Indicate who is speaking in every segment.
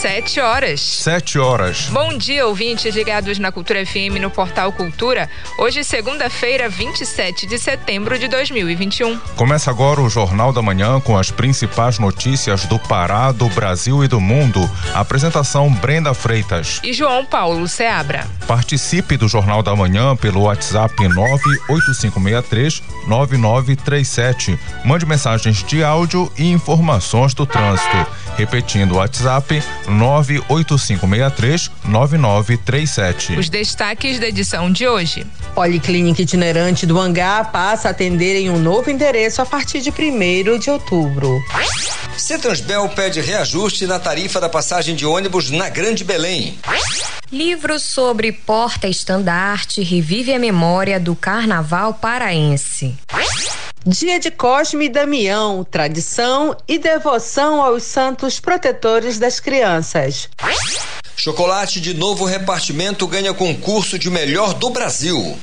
Speaker 1: Sete horas.
Speaker 2: Sete horas.
Speaker 1: Bom dia, ouvintes ligados na Cultura FM no Portal Cultura. Hoje, segunda-feira, 27 de setembro de 2021.
Speaker 2: Começa agora o Jornal da Manhã com as principais notícias do Pará, do Brasil e do mundo. Apresentação Brenda Freitas.
Speaker 1: E João Paulo Seabra.
Speaker 2: Participe do Jornal da Manhã pelo WhatsApp 98563 9937. Mande mensagens de áudio e informações do trânsito. Repetindo o WhatsApp 98563 9937.
Speaker 1: Os destaques da edição de hoje.
Speaker 3: Policlínica itinerante do Angá passa a atender em um novo endereço a partir de 1 de outubro.
Speaker 4: Cetransbel pede reajuste na tarifa da passagem de ônibus na Grande Belém.
Speaker 5: Livro sobre porta-estandarte revive a memória do carnaval paraense.
Speaker 3: Dia de Cosme e Damião, tradição e devoção aos santos protetores das crianças.
Speaker 4: Chocolate de novo repartimento ganha concurso de melhor do Brasil.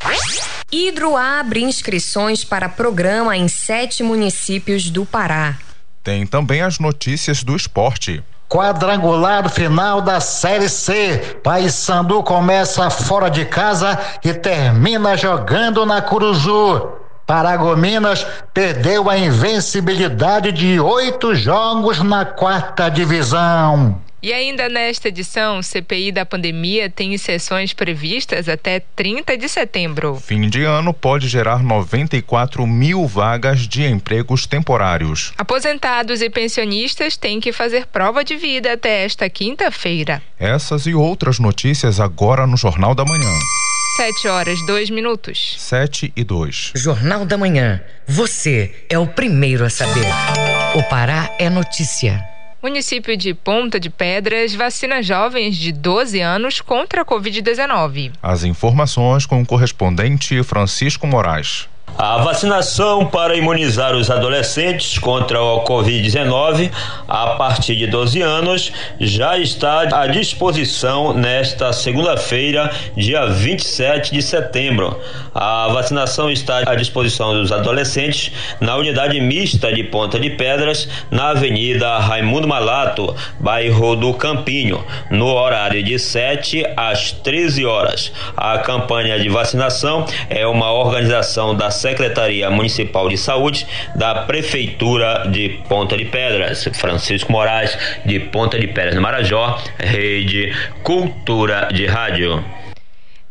Speaker 5: Hidro abre inscrições para programa em sete municípios do Pará.
Speaker 2: Tem também as notícias do esporte.
Speaker 6: Quadrangular final da Série C. Paysandu começa fora de casa e termina jogando na Curuzu. Paragominas perdeu a invencibilidade de oito jogos na quarta divisão.
Speaker 1: E ainda nesta edição, CPI da pandemia tem sessões previstas até 30 de setembro.
Speaker 2: Fim de ano pode gerar 94 mil vagas de empregos temporários.
Speaker 1: Aposentados e pensionistas têm que fazer prova de vida até esta quinta-feira.
Speaker 2: Essas e outras notícias agora no Jornal da Manhã.
Speaker 1: Sete horas, dois minutos.
Speaker 2: Sete e dois.
Speaker 7: Jornal da Manhã. Você é o primeiro a saber. O Pará é notícia.
Speaker 1: Município de Ponta de Pedras vacina jovens de 12 anos contra a Covid-19.
Speaker 2: As informações com o correspondente Francisco Moraes.
Speaker 8: A vacinação para imunizar os adolescentes contra o Covid-19 a partir de 12 anos já está à disposição nesta segunda-feira, dia 27 de setembro. A vacinação está à disposição dos adolescentes na unidade mista de Ponta de Pedras, na Avenida Raimundo Malato, bairro do Campinho, no horário de 7 às 13 horas. A campanha de vacinação é uma organização da Secretaria Municipal de Saúde da Prefeitura de Ponta de Pedras. Francisco Moraes, de Ponta de Pedras, no Marajó, Rede Cultura de Rádio.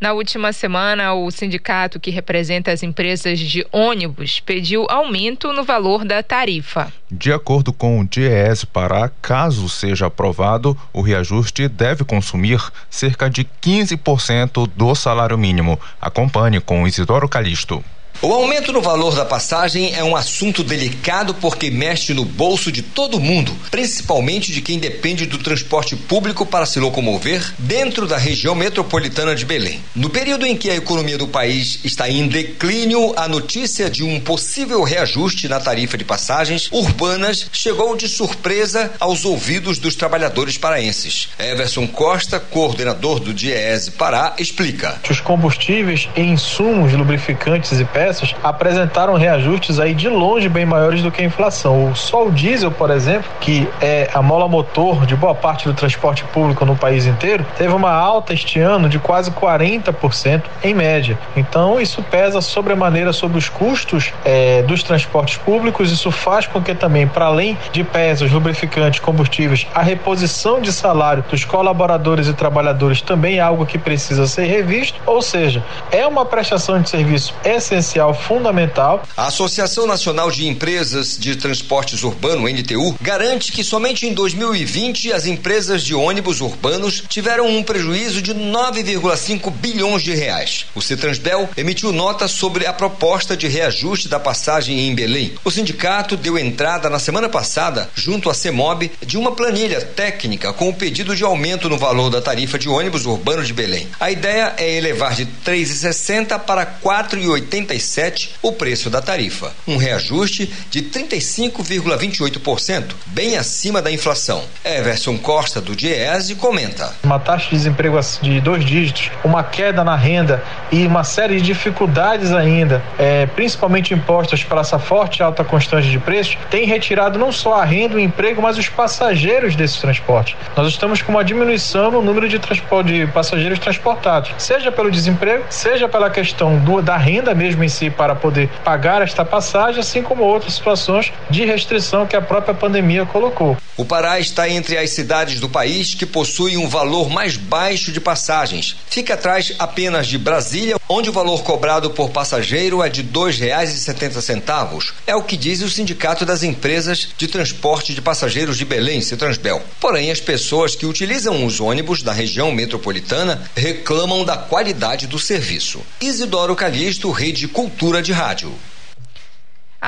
Speaker 1: Na última semana, o sindicato que representa as empresas de ônibus pediu aumento no valor da tarifa.
Speaker 2: De acordo com o DIES Pará, caso seja aprovado, o reajuste deve consumir cerca de 15% do salário mínimo. Acompanhe com Isidoro Calixto.
Speaker 4: O aumento no valor da passagem é um assunto delicado porque mexe no bolso de todo mundo, principalmente de quem depende do transporte público para se locomover dentro da região metropolitana de Belém. No período em que a economia do país está em declínio, a notícia de um possível reajuste na tarifa de passagens urbanas chegou de surpresa aos ouvidos dos trabalhadores paraenses. Everson Costa, coordenador do DIEESE Pará, explica.
Speaker 9: Os combustíveis insumos lubrificantes e peças apresentaram reajustes aí de longe bem maiores do que a inflação. O só o diesel, por exemplo, que é a mola motor de boa parte do transporte público no país inteiro, teve uma alta este ano de quase 40% em média. Então isso pesa sobremaneira sobre os custos é, dos transportes públicos. Isso faz com que também, para além de peças, lubrificantes, combustíveis, a reposição de salário dos colaboradores e trabalhadores também é algo que precisa ser revisto. Ou seja, é uma prestação de serviço essencial fundamental.
Speaker 4: A Associação Nacional de Empresas de Transportes Urbano, NTU, garante que somente em 2020 as empresas de ônibus urbanos tiveram um prejuízo de 9,5 bilhões de reais. O Cetransbel emitiu nota sobre a proposta de reajuste da passagem em Belém. O sindicato deu entrada na semana passada, junto à CEMOB, de uma planilha técnica com o pedido de aumento no valor da tarifa de ônibus urbano de Belém. A ideia é elevar de 3,60 para 4,85 2017 o preço da tarifa, um reajuste de 35,28%, bem acima da inflação. Everson Costa, do Diese, comenta.
Speaker 9: Uma taxa de desemprego de dois dígitos, uma queda na renda e uma série de dificuldades ainda, é, principalmente impostas pela essa forte alta constante de preços, tem retirado não só a renda, o emprego, mas os passageiros desse transporte. Nós estamos com uma diminuição no número de, de passageiros transportados, seja pelo desemprego, seja pela questão do, da renda mesmo em para poder pagar esta passagem, assim como outras situações de restrição que a própria pandemia colocou.
Speaker 4: O Pará está entre as cidades do país que possuem um valor mais baixo de passagens. Fica atrás apenas de Brasília, onde o valor cobrado por passageiro é de R$ 2,70. É o que diz o Sindicato das Empresas de Transporte de Passageiros de Belém, Citransbel. Porém, as pessoas que utilizam os ônibus da região metropolitana reclamam da qualidade do serviço. Isidoro Calixto, Rede Cultura de Rádio.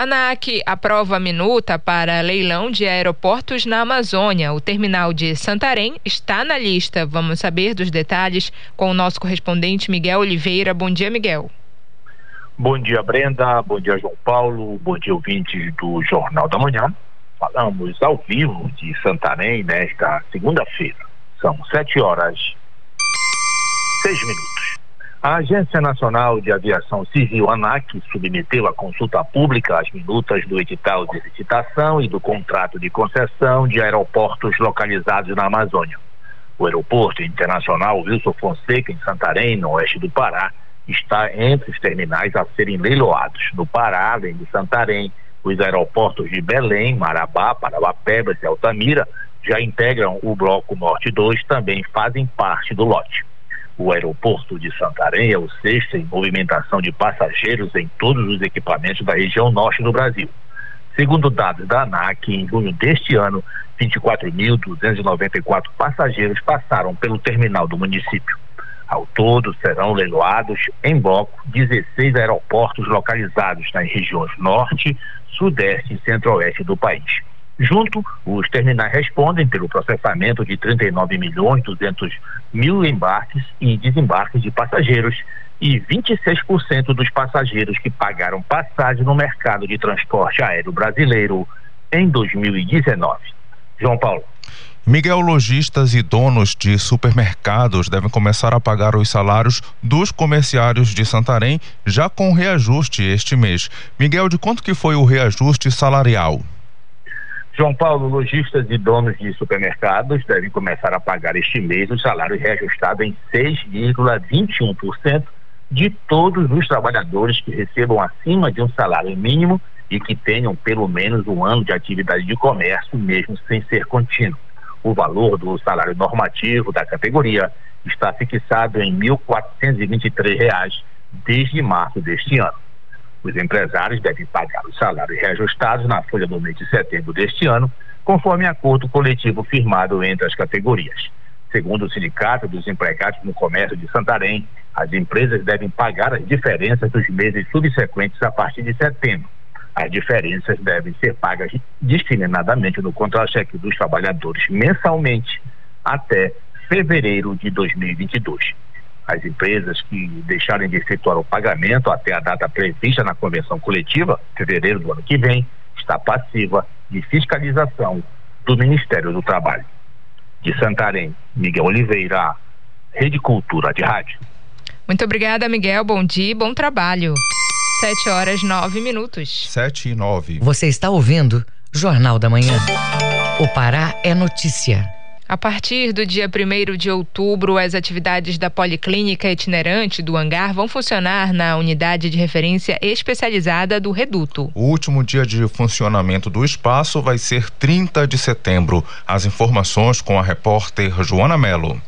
Speaker 1: ANAC aprova minuta para leilão de aeroportos na Amazônia. O terminal de Santarém está na lista. Vamos saber dos detalhes com o nosso correspondente Miguel Oliveira. Bom dia, Miguel.
Speaker 10: Bom dia, Brenda. Bom dia, João Paulo. Bom dia, ouvintes do Jornal da Manhã. Falamos ao vivo de Santarém nesta segunda-feira. São sete horas, seis minutos. A Agência Nacional de Aviação Civil, ANAC, submeteu à consulta pública as minutas do edital de licitação e do contrato de concessão de aeroportos localizados na Amazônia. O aeroporto internacional Wilson Fonseca, em Santarém, no oeste do Pará, está entre os terminais a serem leiloados. No Pará, além de Santarém, os aeroportos de Belém, Marabá, Parauapebas e Altamira já integram o Bloco Norte 2, também fazem parte do lote. O aeroporto de Santarém é o sexto em movimentação de passageiros em todos os equipamentos da região norte do Brasil. Segundo dados da ANAC, em junho deste ano, 24.294 passageiros passaram pelo terminal do município. Ao todo, serão leiloados em bloco 16 aeroportos localizados nas regiões norte, sudeste e centro-oeste do país. Junto, os terminais respondem pelo processamento de 39 milhões 200 mil embarques e desembarques de passageiros e 26% dos passageiros que pagaram passagem no mercado de transporte aéreo brasileiro em 2019. João Paulo.
Speaker 2: Miguel, lojistas e donos de supermercados devem começar a pagar os salários dos comerciários de Santarém já com reajuste este mês. Miguel, de quanto que foi o reajuste salarial?
Speaker 10: João Paulo, lojistas e donos de supermercados devem começar a pagar este mês o salário reajustado em 6,21% de todos os trabalhadores que recebam acima de um salário mínimo e que tenham pelo menos um ano de atividade de comércio, mesmo sem ser contínuo. O valor do salário normativo da categoria está fixado em R$ 1.423 desde março deste ano. Os empresários devem pagar os salários reajustados na folha do mês de setembro deste ano, conforme acordo coletivo firmado entre as categorias. Segundo o Sindicato dos Empregados no Comércio de Santarém, as empresas devem pagar as diferenças dos meses subsequentes a partir de setembro. As diferenças devem ser pagas discriminadamente no contra-cheque dos trabalhadores mensalmente até fevereiro de 2022. As empresas que deixarem de efetuar o pagamento até a data prevista na convenção coletiva, fevereiro do ano que vem, está passiva de fiscalização do Ministério do Trabalho. De Santarém, Miguel Oliveira, Rede Cultura de Rádio.
Speaker 1: Muito obrigada, Miguel. Bom dia e bom trabalho. Sete horas nove minutos.
Speaker 2: Sete e nove.
Speaker 7: Você está ouvindo Jornal da Manhã. O Pará é notícia.
Speaker 1: A partir do dia 1 de outubro, as atividades da Policlínica Itinerante do Hangar vão funcionar na unidade de referência especializada do Reduto.
Speaker 2: O último dia de funcionamento do espaço vai ser 30 de setembro. As informações com a repórter Joana Melo.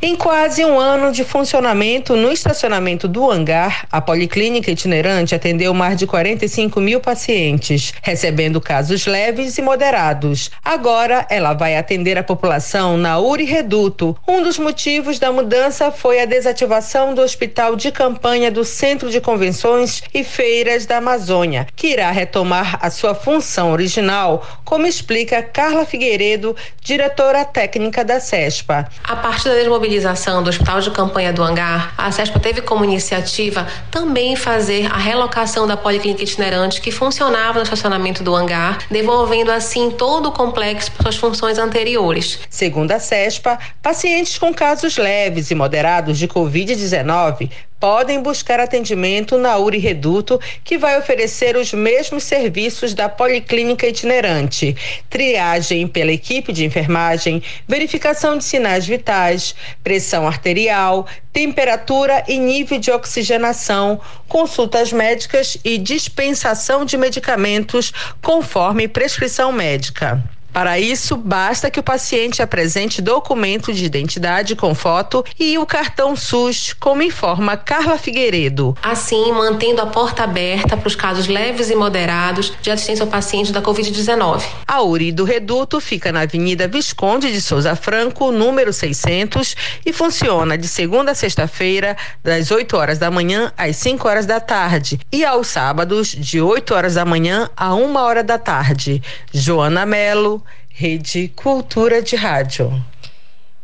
Speaker 3: Em quase um ano de funcionamento no estacionamento do hangar, a Policlínica Itinerante atendeu mais de 45 mil pacientes, recebendo casos leves e moderados. Agora, ela vai atender a população na Uri Reduto. Um dos motivos da mudança foi a desativação do hospital de campanha do Centro de Convenções e Feiras da Amazônia, que irá retomar a sua função original, como explica Carla Figueiredo, diretora técnica da CESPA.
Speaker 11: A partir da desmobilização mobilização do Hospital de Campanha do Hangar, a CESPA teve como iniciativa também fazer a relocação da policlínica itinerante que funcionava no estacionamento do hangar, devolvendo assim todo o complexo para suas funções anteriores.
Speaker 3: Segundo a CESPA, pacientes com casos leves e moderados de Covid-19 podem buscar atendimento na URI Reduto, que vai oferecer os mesmos serviços da Policlínica Itinerante: triagem pela equipe de enfermagem, verificação de sinais vitais, pressão arterial, temperatura e nível de oxigenação, consultas médicas e dispensação de medicamentos conforme prescrição médica. Para isso, basta que o paciente apresente documento de identidade com foto e o cartão SUS, como informa Carla Figueiredo.
Speaker 11: Assim, mantendo a porta aberta para os casos leves e moderados de assistência ao paciente da Covid-19.
Speaker 3: A URI do Reduto fica na Avenida Visconde de Souza Franco, número 600, e funciona de segunda a sexta-feira, das 8 horas da manhã às 5 horas da tarde, e aos sábados, de 8 horas da manhã a 1 hora da tarde. Joana Melo, Rede Cultura de Rádio.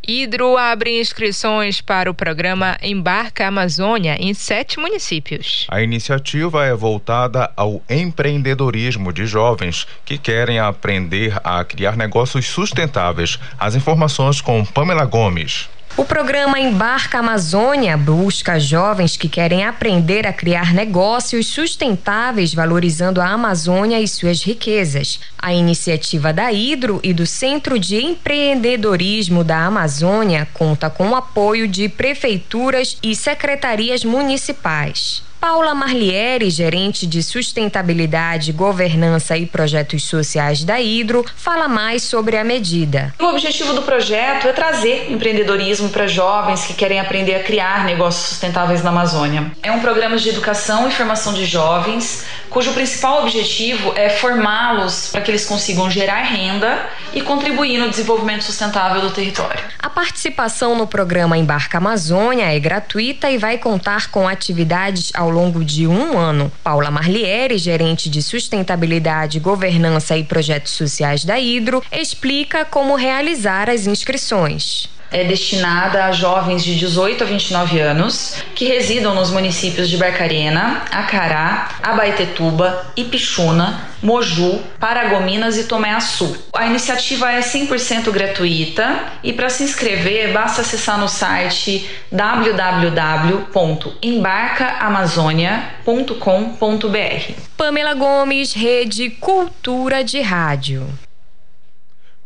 Speaker 1: Hidro abre inscrições para o programa Embarca Amazônia em sete municípios.
Speaker 2: A iniciativa é voltada ao empreendedorismo de jovens que querem aprender a criar negócios sustentáveis. As informações com Pamela Gomes.
Speaker 5: O programa Embarca Amazônia busca jovens que querem aprender a criar negócios sustentáveis valorizando a Amazônia e suas riquezas. A iniciativa da Hidro e do Centro de Empreendedorismo da Amazônia conta com o apoio de prefeituras e secretarias municipais. Paula Marlieri, gerente de sustentabilidade, governança e projetos sociais da Hidro, fala mais sobre a medida.
Speaker 12: O objetivo do projeto é trazer empreendedorismo para jovens que querem aprender a criar negócios sustentáveis na Amazônia. É um programa de educação e formação de jovens, cujo principal objetivo é formá-los para que eles consigam gerar renda e contribuir no desenvolvimento sustentável do território.
Speaker 5: A participação no programa Embarca Amazônia é gratuita e vai contar com atividades ao longo de um ano. Paula Marlieri, gerente de sustentabilidade, governança e projetos sociais da Hidro, explica como realizar as inscrições
Speaker 12: é destinada a jovens de 18 a 29 anos que residam nos municípios de Barcarena, Acará, Abaetetuba, Ipixuna, Moju, Paragominas e Tomé Açu. A iniciativa é 100% gratuita e para se inscrever basta acessar no site www.embarcaamazonia.com.br.
Speaker 5: Pamela Gomes, Rede Cultura de Rádio.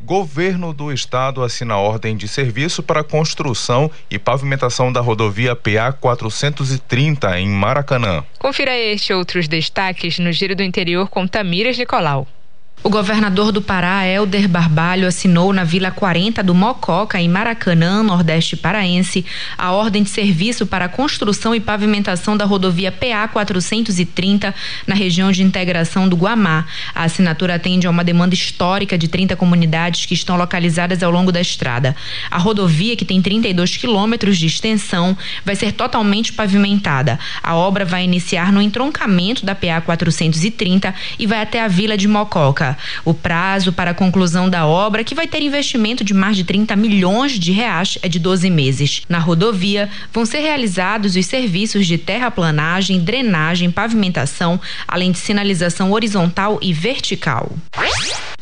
Speaker 2: Governo do Estado assina ordem de serviço para construção e pavimentação da rodovia PA 430 em Maracanã.
Speaker 1: Confira este e outros destaques no Giro do Interior com Tamires Nicolau.
Speaker 13: O governador do Pará, Helder Barbalho, assinou na Vila 40 do Mococa, em Maracanã, Nordeste Paraense, a ordem de serviço para a construção e pavimentação da rodovia PA 430 na região de integração do Guamá. A assinatura atende a uma demanda histórica de 30 comunidades que estão localizadas ao longo da estrada. A rodovia, que tem 32 quilômetros de extensão, vai ser totalmente pavimentada. A obra vai iniciar no entroncamento da PA 430 e vai até a Vila de Mococa. O prazo para a conclusão da obra, que vai ter investimento de mais de 30 milhões de reais, é de 12 meses. Na rodovia, vão ser realizados os serviços de terraplanagem, drenagem, pavimentação, além de sinalização horizontal e vertical.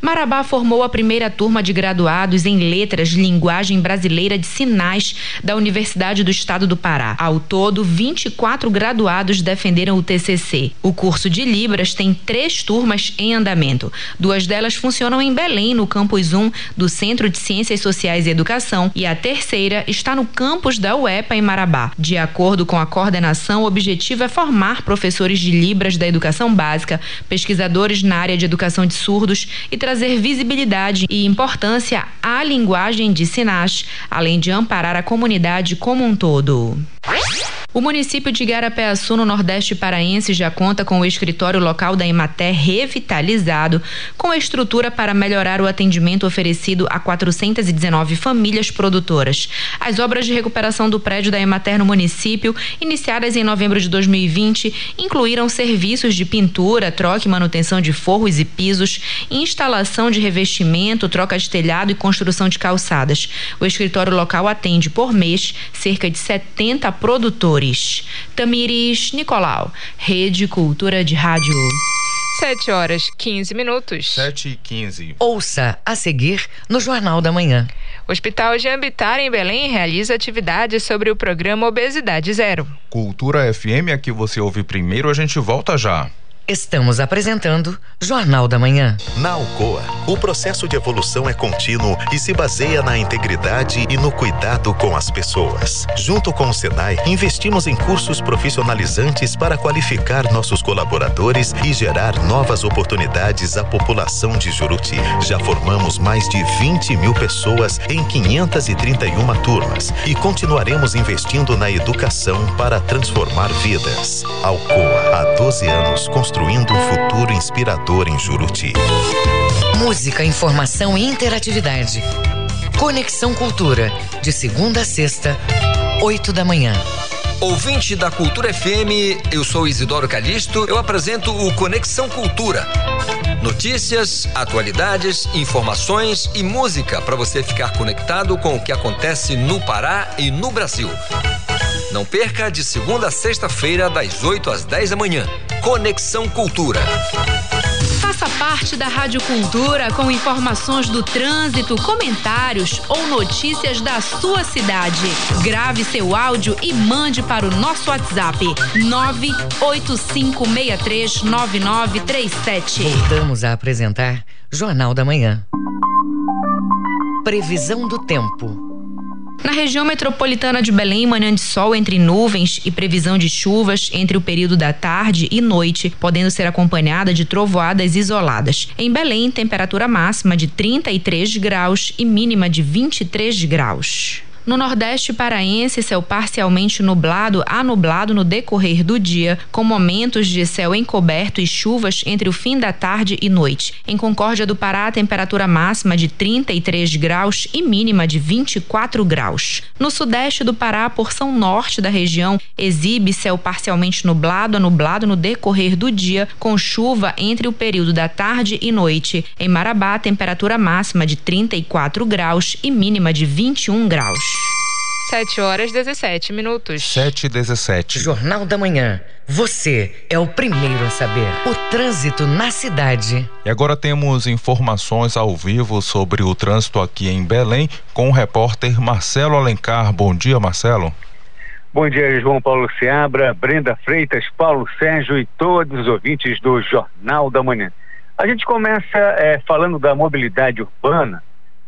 Speaker 13: Marabá formou a primeira turma de graduados em Letras Linguagem Brasileira de Sinais da Universidade do Estado do Pará. Ao todo, 24 graduados defenderam o TCC. O curso de Libras tem três turmas em andamento. Duas delas funcionam em Belém, no campus 1 do Centro de Ciências Sociais e Educação, e a terceira está no campus da UEPA, em Marabá. De acordo com a coordenação, o objetivo é formar professores de Libras da educação básica, pesquisadores na área de educação de surdos e trazer visibilidade e importância à linguagem de sinais, além de amparar a comunidade como um todo. O município de Igarapé-Açu, no Nordeste Paraense, já conta com o escritório local da Emater revitalizado, com a estrutura para melhorar o atendimento oferecido a 419 famílias produtoras. As obras de recuperação do prédio da Emater no município, iniciadas em novembro de 2020, incluíram serviços de pintura, troca e manutenção de forros e pisos, instalação de revestimento, troca de telhado e construção de calçadas. O escritório local atende por mês cerca de 70 produtores. Tamires Nicolau, Rede Cultura de Rádio.
Speaker 1: 7 horas 15 minutos.
Speaker 2: 7 e 15.
Speaker 7: Ouça a seguir no Jornal da Manhã.
Speaker 1: O Hospital Jambitar em Belém realiza atividades sobre o programa Obesidade Zero.
Speaker 2: Cultura FM, aqui você ouve primeiro, a gente volta já.
Speaker 7: Estamos apresentando Jornal da Manhã.
Speaker 14: Na Alcoa, o processo de evolução é contínuo e se baseia na integridade e no cuidado com as pessoas. Junto com o Senai, investimos em cursos profissionalizantes para qualificar nossos colaboradores e gerar novas oportunidades à população de Juruti. Já formamos mais de 20 mil pessoas em 531 turmas e continuaremos investindo na educação para transformar vidas. Alcoa, há 12 anos construindo construindo um futuro inspirador em Juruti.
Speaker 7: Música, informação e interatividade. Conexão Cultura, de segunda a sexta, oito da manhã.
Speaker 4: Ouvinte da Cultura FM, eu sou Isidoro Calixto, eu apresento o Conexão Cultura. Notícias, atualidades, informações e música para você ficar conectado com o que acontece no Pará e no Brasil. Não perca de segunda a sexta-feira, das 8 às 10 da manhã. Conexão Cultura.
Speaker 13: Faça parte da Rádio Cultura com informações do trânsito, comentários ou notícias da sua cidade. Grave seu áudio e mande para o nosso WhatsApp 985639937.
Speaker 7: Voltamos a apresentar Jornal da Manhã. Previsão do tempo.
Speaker 13: Na região metropolitana de Belém, manhã de sol entre nuvens e previsão de chuvas entre o período da tarde e noite, podendo ser acompanhada de trovoadas isoladas. Em Belém, temperatura máxima de 33 graus e mínima de 23 graus. No Nordeste paraense, céu parcialmente nublado a nublado no decorrer do dia, com momentos de céu encoberto e chuvas entre o fim da tarde e noite. Em Concórdia do Pará, temperatura máxima de 33 graus e mínima de 24 graus. No Sudeste do Pará, porção norte da região, exibe céu parcialmente nublado a nublado no decorrer do dia, com chuva entre o período da tarde e noite. Em Marabá, temperatura máxima de 34 graus e mínima de 21 graus.
Speaker 1: 7 horas 17 minutos.
Speaker 2: 7 e 17.
Speaker 7: Jornal da Manhã. Você é o primeiro a saber. O trânsito na cidade.
Speaker 2: E agora temos informações ao vivo sobre o trânsito aqui em Belém com o repórter Marcelo Alencar. Bom dia, Marcelo.
Speaker 15: Bom dia, João Paulo Seabra, Brenda Freitas, Paulo Sérgio e todos os ouvintes do Jornal da Manhã. A gente começa é, falando da mobilidade urbana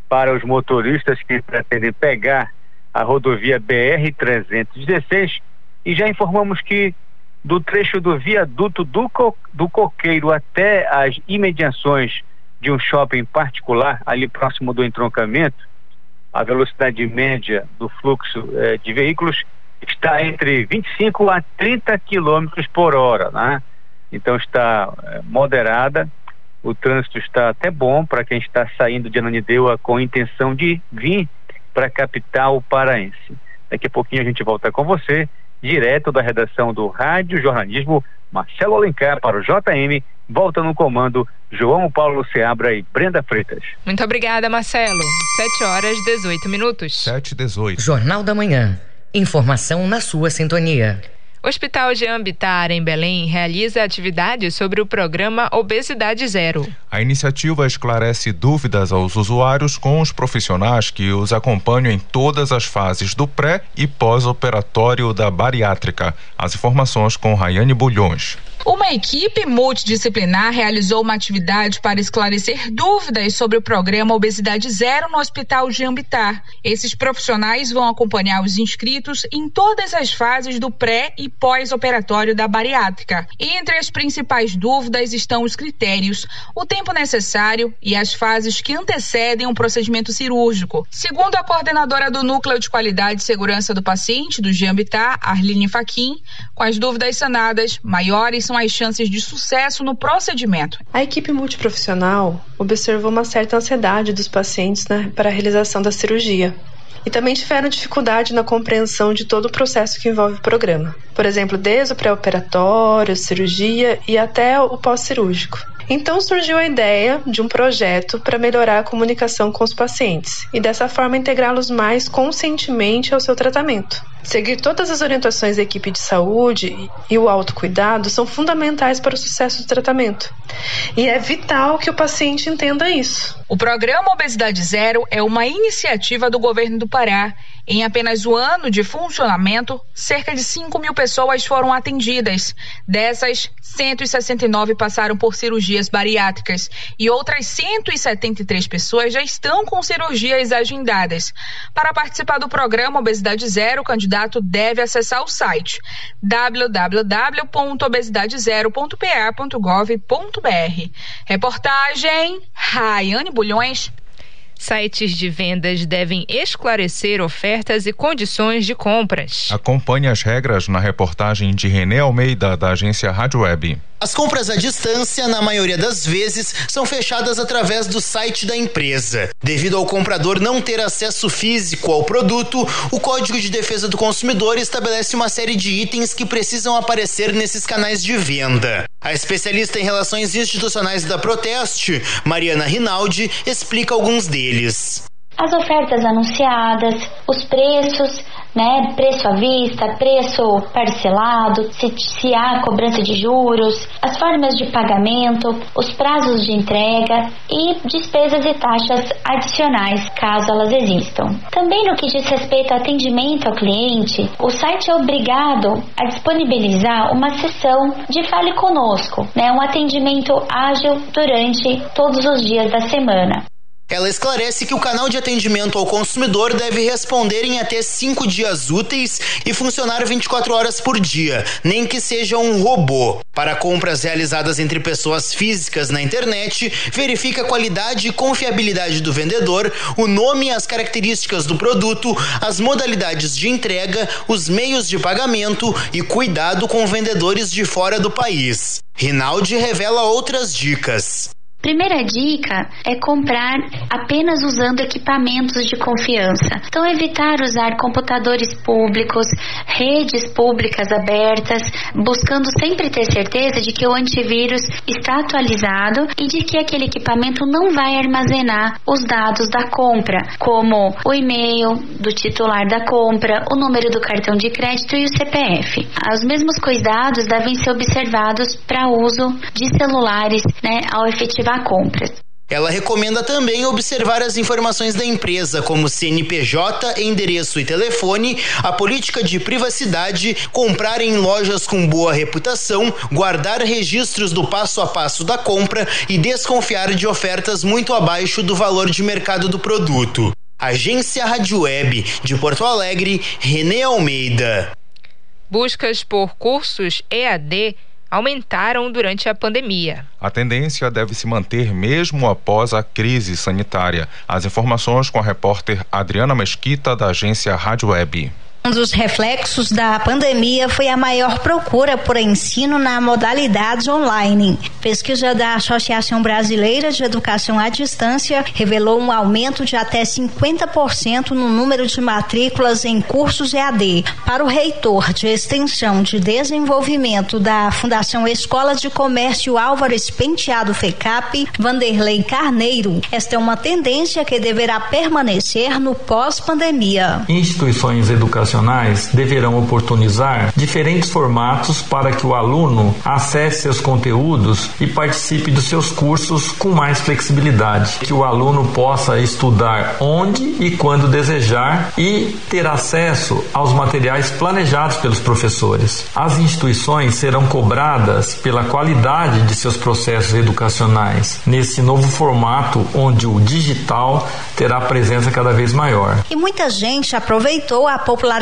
Speaker 15: para os motoristas que pretendem pegar a rodovia BR-316 e já informamos que do trecho do viaduto do, Co do Coqueiro até as imediações de um shopping particular, ali próximo do entroncamento, a velocidade média do fluxo eh, de veículos está entre 25 a 30 quilômetros por hora, né? Então está eh, moderada, o trânsito está até bom para quem está saindo de Ananindeua com intenção de vir para a capital paraense. Daqui a pouquinho a gente volta com você, direto da redação do Rádio Jornalismo, Marcelo Alencar para o JM, volta no comando João Paulo Seabra e Brenda Freitas.
Speaker 1: Muito obrigada, Marcelo. 7 horas 18 minutos.
Speaker 2: 7 e 18.
Speaker 7: Jornal da Manhã. Informação na sua sintonia.
Speaker 1: O Hospital Jean Bitar, em Belém, realiza atividades sobre o programa Obesidade Zero.
Speaker 2: A iniciativa esclarece dúvidas aos usuários com os profissionais que os acompanham em todas as fases do pré e pós-operatório da bariátrica. As informações com Rayane Bulhões.
Speaker 16: Uma equipe multidisciplinar realizou uma atividade para esclarecer dúvidas sobre o programa Obesidade Zero no Hospital de Ambitar. Esses profissionais vão acompanhar os inscritos em todas as fases do pré e pós-operatório da bariátrica. Entre as principais dúvidas estão os critérios, o tempo necessário e as fases que antecedem um procedimento cirúrgico. Segundo a coordenadora do Núcleo de Qualidade e Segurança do Paciente do Giambitar, Arline Faquim, com as dúvidas sanadas, maiores são as chances de sucesso no procedimento.
Speaker 17: A equipe multiprofissional observou uma certa ansiedade dos pacientes né, para a realização da cirurgia e também tiveram dificuldade na compreensão de todo o processo que envolve o programa. Por exemplo, desde o pré-operatório, cirurgia e até o pós-cirúrgico. Então surgiu a ideia de um projeto para melhorar a comunicação com os pacientes e dessa forma integrá-los mais conscientemente ao seu tratamento. Seguir todas as orientações da equipe de saúde e o autocuidado são fundamentais para o sucesso do tratamento. E é vital que o paciente entenda isso.
Speaker 16: O programa Obesidade Zero é uma iniciativa do governo do Pará em apenas um ano de funcionamento, cerca de 5 mil pessoas foram atendidas. Dessas, 169 passaram por cirurgias bariátricas e outras 173 pessoas já estão com cirurgias agendadas. Para participar do programa Obesidade Zero, o candidato deve acessar o site www.obesidadezero.pa.gov.br. Reportagem Raiane Bulhões.
Speaker 1: Sites de vendas devem esclarecer ofertas e condições de compras.
Speaker 2: Acompanhe as regras na reportagem de René Almeida, da agência Rádio Web.
Speaker 18: As compras à distância, na maioria das vezes, são fechadas através do site da empresa. Devido ao comprador não ter acesso físico ao produto, o Código de Defesa do Consumidor estabelece uma série de itens que precisam aparecer nesses canais de venda. A especialista em relações institucionais da Proteste, Mariana Rinaldi, explica alguns deles
Speaker 19: as ofertas anunciadas, os preços, né, preço à vista, preço parcelado, se, se há cobrança de juros, as formas de pagamento, os prazos de entrega e despesas e taxas adicionais, caso elas existam. Também no que diz respeito ao atendimento ao cliente, o site é obrigado a disponibilizar uma sessão de Fale Conosco, né, um atendimento ágil durante todos os dias da semana.
Speaker 18: Ela esclarece que o canal de atendimento ao consumidor deve responder em até cinco dias úteis e funcionar 24 horas por dia, nem que seja um robô. Para compras realizadas entre pessoas físicas na internet, verifique a qualidade e confiabilidade do vendedor, o nome e as características do produto, as modalidades de entrega, os meios de pagamento e cuidado com vendedores de fora do país. Rinaldi revela outras dicas.
Speaker 19: Primeira dica é comprar apenas usando equipamentos de confiança. Então, evitar usar computadores públicos, redes públicas abertas, buscando sempre ter certeza de que o antivírus está atualizado e de que aquele equipamento não vai armazenar os dados da compra, como o e-mail do titular da compra, o número do cartão de crédito e o CPF. Os mesmos cuidados devem ser observados para uso de celulares, né, ao efetivar efetivar compras.
Speaker 18: Ela recomenda também observar as informações da empresa, como CNPJ, endereço e telefone, a política de privacidade, comprar em lojas com boa reputação, guardar registros do passo a passo da compra e desconfiar de ofertas muito abaixo do valor de mercado do produto. Agência Rádio Web de Porto Alegre, Renê Almeida.
Speaker 1: Buscas por cursos EAD aumentaram durante a pandemia.
Speaker 2: A tendência deve se manter mesmo após a crise sanitária. As informações com a repórter Adriana Mesquita, da agência Rádio Web.
Speaker 20: Um dos reflexos da pandemia foi a maior procura por ensino na modalidade online. Pesquisa da Associação Brasileira de Educação à Distância revelou um aumento de até 50% no número de matrículas em cursos EAD. Para o reitor de Extensão de Desenvolvimento da Fundação Escola de Comércio Álvares Penteado FECAP, Vanderlei Carneiro, esta é uma tendência que deverá permanecer no pós-pandemia.
Speaker 21: Instituições educacionais educacionais deverão oportunizar diferentes formatos para que o aluno acesse seus conteúdos e participe dos seus cursos com mais flexibilidade, que o aluno possa estudar onde e quando desejar e ter acesso aos materiais planejados pelos professores. As instituições serão cobradas pela qualidade de seus processos educacionais nesse novo formato onde o digital terá presença cada vez maior.
Speaker 20: E muita gente aproveitou a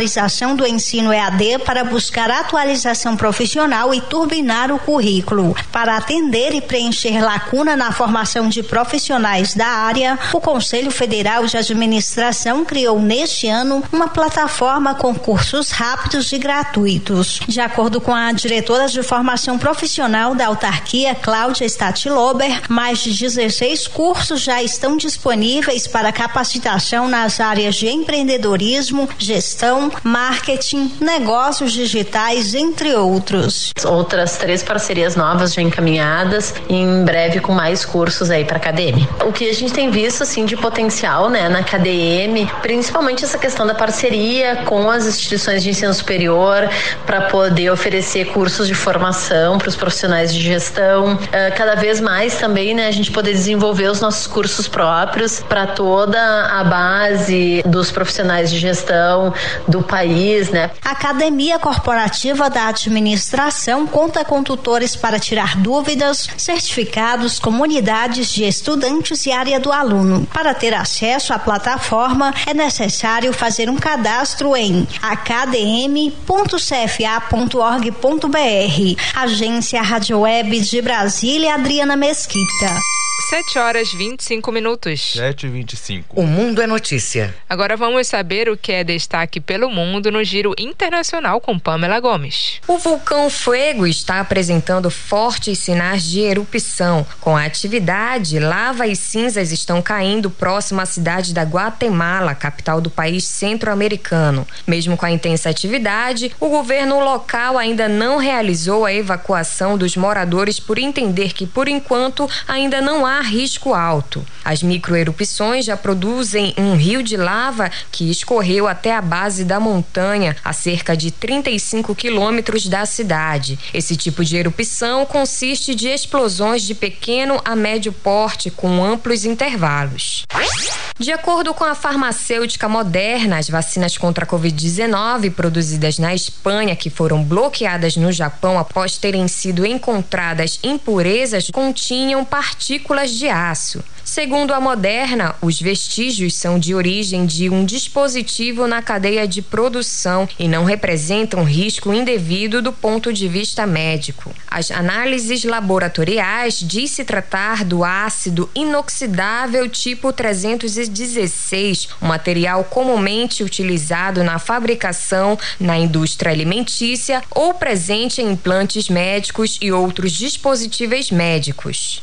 Speaker 20: popularização do ensino EAD para buscar atualização profissional e turbinar o currículo. Para atender e preencher lacuna na formação de profissionais da área, o Conselho Federal de Administração criou neste ano uma plataforma com cursos rápidos e gratuitos. De acordo com a diretora de formação profissional da autarquia, Cláudia Statilober, mais de 16 cursos já estão disponíveis para capacitação nas áreas de empreendedorismo, gestão, marketing, negócios digitais, entre outros.
Speaker 22: Outras três parcerias novas já encaminhadas e em breve com mais cursos aí para a KDM. O que a gente tem visto assim de potencial, né, na KDM, principalmente essa questão da parceria com as instituições de ensino superior para poder oferecer cursos de formação para os profissionais de gestão, uh, cada vez mais também, né, a gente poder desenvolver os nossos cursos próprios para toda a base dos profissionais de gestão do país, né?
Speaker 20: A Academia Corporativa da Administração conta com tutores para tirar dúvidas, certificados, comunidades de estudantes e área do aluno. Para ter acesso à plataforma, é necessário fazer um cadastro em acadm.cfa.org.br. Agência Rádio Web de Brasília, Adriana Mesquita.
Speaker 1: 7 horas 25 minutos.
Speaker 2: 7 e 25.
Speaker 7: O Mundo é Notícia.
Speaker 1: Agora vamos saber o que é destaque pelo mundo no Giro Internacional com Pamela Gomes.
Speaker 5: O vulcão Fuego está apresentando fortes sinais de erupção. Com a atividade, lava e cinzas estão caindo próximo à cidade da Guatemala, capital do país centro-americano. Mesmo com a intensa atividade, o governo local ainda não realizou a evacuação dos moradores por entender que, por enquanto, ainda não há risco alto. As microerupções já produzem um rio de lava que escorreu até a base da montanha, a cerca de 35 quilômetros da cidade. Esse tipo de erupção consiste de explosões de pequeno a médio porte com amplos intervalos. De acordo com a farmacêutica Moderna, as vacinas contra a Covid-19 produzidas na Espanha, que foram bloqueadas no Japão após terem sido encontradas impurezas, continham partículas de aço. Segundo a Moderna, os vestígios são de origem de um dispositivo na cadeia de produção e não representam risco indevido do ponto de vista médico. As análises laboratoriais diz se tratar do ácido inoxidável tipo 316, um material comumente utilizado na fabricação na indústria alimentícia ou presente em implantes médicos e outros dispositivos médicos.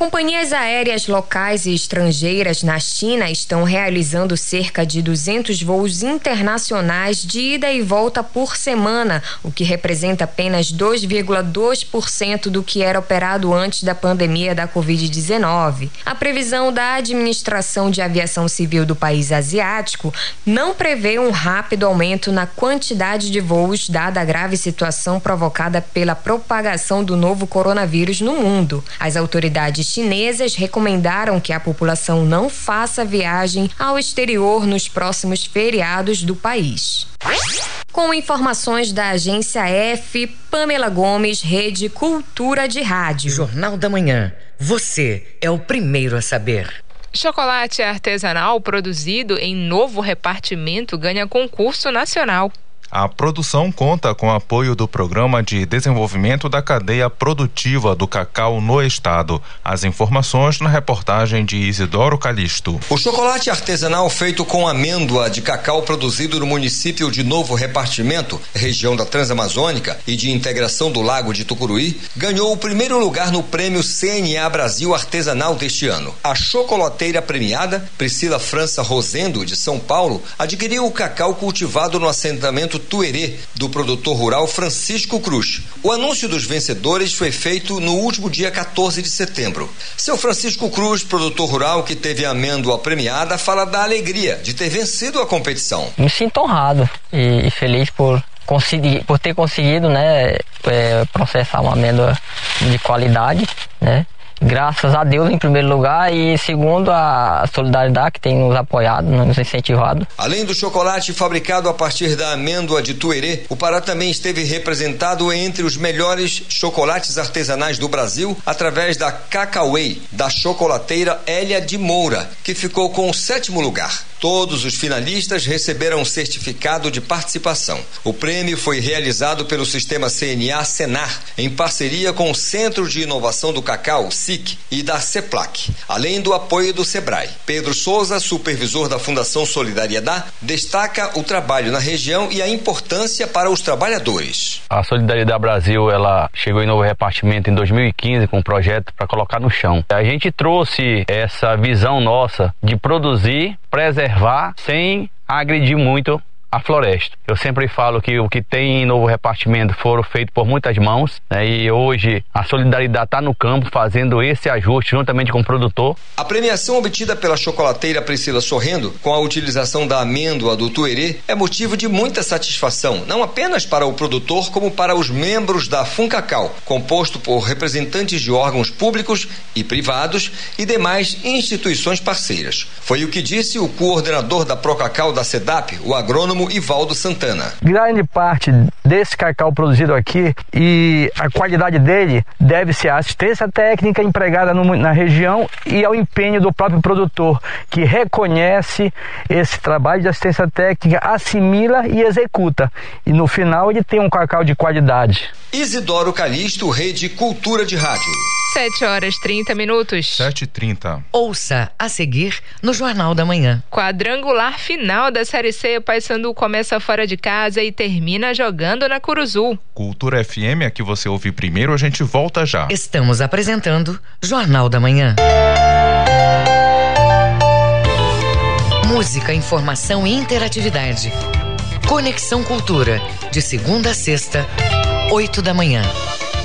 Speaker 5: Companhias aéreas locais e estrangeiras na China estão realizando cerca de 200 voos internacionais de ida e volta por semana, o que representa apenas 2,2% do que era operado antes da pandemia da Covid-19. A previsão da Administração de Aviação Civil do país asiático não prevê um rápido aumento na quantidade de voos, dada a grave situação provocada pela propagação do novo coronavírus no mundo. As autoridades chinesas recomendaram que a população não faça viagem ao exterior nos próximos feriados do país. Com informações da agência F, Pamela Gomes, Rede Cultura de Rádio.
Speaker 7: Jornal da Manhã. Você é o primeiro a saber.
Speaker 1: Chocolate artesanal produzido em novo repartimento ganha concurso nacional.
Speaker 2: A produção conta com apoio do Programa de Desenvolvimento da Cadeia Produtiva do Cacau no Estado. As informações na reportagem de Isidoro Calixto.
Speaker 4: O chocolate artesanal feito com amêndoa de cacau produzido no município de Novo Repartimento, região da Transamazônica e de integração do Lago de Tucuruí, ganhou o primeiro lugar no prêmio CNA Brasil Artesanal deste ano. A chocolateira premiada, Priscila França Rosendo, de São Paulo, adquiriu o cacau cultivado no assentamento Tuerê, do produtor rural Francisco Cruz. O anúncio dos vencedores foi feito no último dia 14 de setembro. Seu Francisco Cruz, produtor rural que teve a amêndoa premiada, fala da alegria de ter vencido a competição.
Speaker 23: Me sinto honrado e feliz por por ter conseguido, né, é, processar uma amêndoa de qualidade, né, graças a Deus em primeiro lugar e segundo a solidariedade que tem nos apoiado, nos incentivado.
Speaker 4: Além do chocolate fabricado a partir da amêndoa de Tuerê, o Pará também esteve representado entre os melhores chocolates artesanais do Brasil através da Cacauei, da chocolateira Hélia de Moura, que ficou com o sétimo lugar. Todos os finalistas receberam um certificado de participação. O prêmio foi realizado pelo sistema CNA Senar, em parceria com o Centro de Inovação do Cacau, SIC, e da CEPLAC, além do apoio do SEBRAE. Pedro Souza, supervisor da Fundação Solidariedade, destaca o trabalho na região e a importância para os trabalhadores.
Speaker 24: A Solidariedade Brasil, ela chegou em novo repartimento em 2015 com um projeto para colocar no chão. A gente trouxe essa visão nossa de produzir, preservar sem agredir muito a floresta. Eu sempre falo que o que tem em novo repartimento foram feitos por muitas mãos né, e hoje a solidariedade está no campo fazendo esse ajuste juntamente com o produtor.
Speaker 4: A premiação obtida pela chocolateira Priscila Sorrendo com a utilização da amêndoa do Tuerê é motivo de muita satisfação, não apenas para o produtor como para os membros da Funcacau, composto por representantes de órgãos públicos e privados e demais instituições parceiras. Foi o que disse o coordenador da Procacau da SEDAP, o agrônomo agrônomo Ivaldo Santana.
Speaker 25: Grande parte desse cacau produzido aqui e a qualidade dele deve-se à assistência técnica empregada no, na região e ao empenho do próprio produtor, que reconhece esse trabalho de assistência técnica, assimila e executa. E no final ele tem um cacau de qualidade.
Speaker 4: Isidoro Calixto, Rede Cultura de Rádio.
Speaker 1: 7 horas 30 minutos.
Speaker 2: 7 e 30
Speaker 7: Ouça a seguir no Jornal da Manhã.
Speaker 1: Quadrangular final da Série C, o Paysandu começa fora de casa e termina jogando na Curuzu.
Speaker 2: Cultura FM, aqui você ouve primeiro, a gente volta já.
Speaker 7: Estamos apresentando Jornal da Manhã. Música, informação e interatividade. Conexão Cultura, de segunda a sexta, 8 da manhã.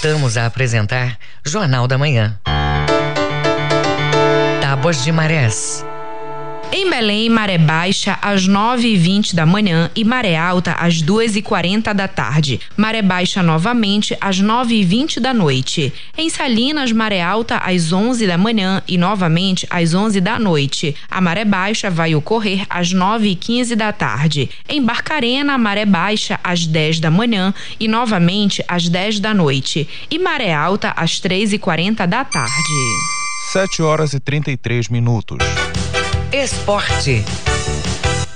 Speaker 7: Voltamos a apresentar Jornal da Manhã. Tábuas de Marés.
Speaker 13: Em Belém, maré baixa às 9h20 da manhã e maré alta às 2h40 da tarde. Maré baixa novamente às 9h20 da noite. Em Salinas, maré alta às 11 da manhã e novamente às 11 da noite. A maré baixa vai ocorrer às 9h15 da tarde. Em Barcarena, maré baixa às 10 da manhã e novamente às 10 da noite. E maré alta às 3h40 da tarde.
Speaker 2: 7 horas e 33 minutos.
Speaker 7: Esporte.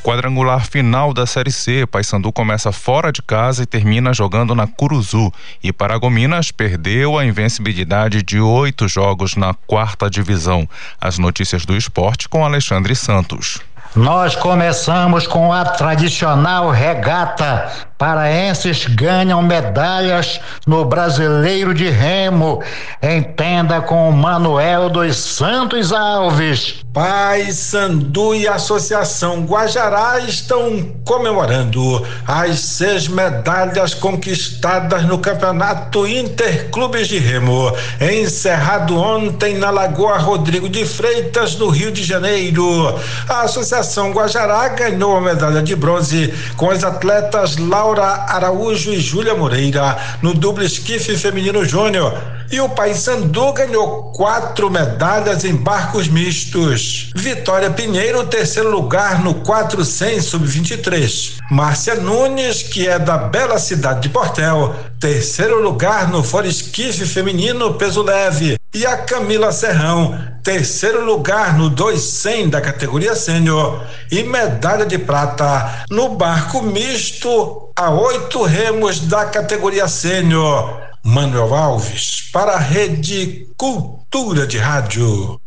Speaker 2: Quadrangular final da Série C, Paysandu começa fora de casa e termina jogando na Curuzu. E Paragominas perdeu a invencibilidade de oito jogos na quarta divisão. As notícias do esporte com Alexandre Santos.
Speaker 26: Nós começamos com a tradicional regata. Paraenses ganham medalhas no Brasileiro de Remo. Entenda com Manuel dos Santos Alves.
Speaker 27: Pai Sandu e Associação Guajará estão comemorando as seis medalhas conquistadas no Campeonato Interclubes de Remo, encerrado ontem na Lagoa Rodrigo de Freitas, no Rio de Janeiro. A Associação Guajará ganhou a medalha de bronze com as atletas Laura Araújo e Júlia Moreira no duplo esquife feminino júnior E o Paysandu ganhou quatro medalhas em barcos mistos. Vitória Pinheiro, terceiro lugar no 400 sub-23. Márcia Nunes, que é da bela cidade de Portel, terceiro lugar no Foresquife feminino peso leve. E a Camila Serrão, terceiro lugar no 200 da categoria sênior e medalha de prata no barco misto a oito remos da categoria sênior. Manuel Alves, para a Rede Cultura de Rádio.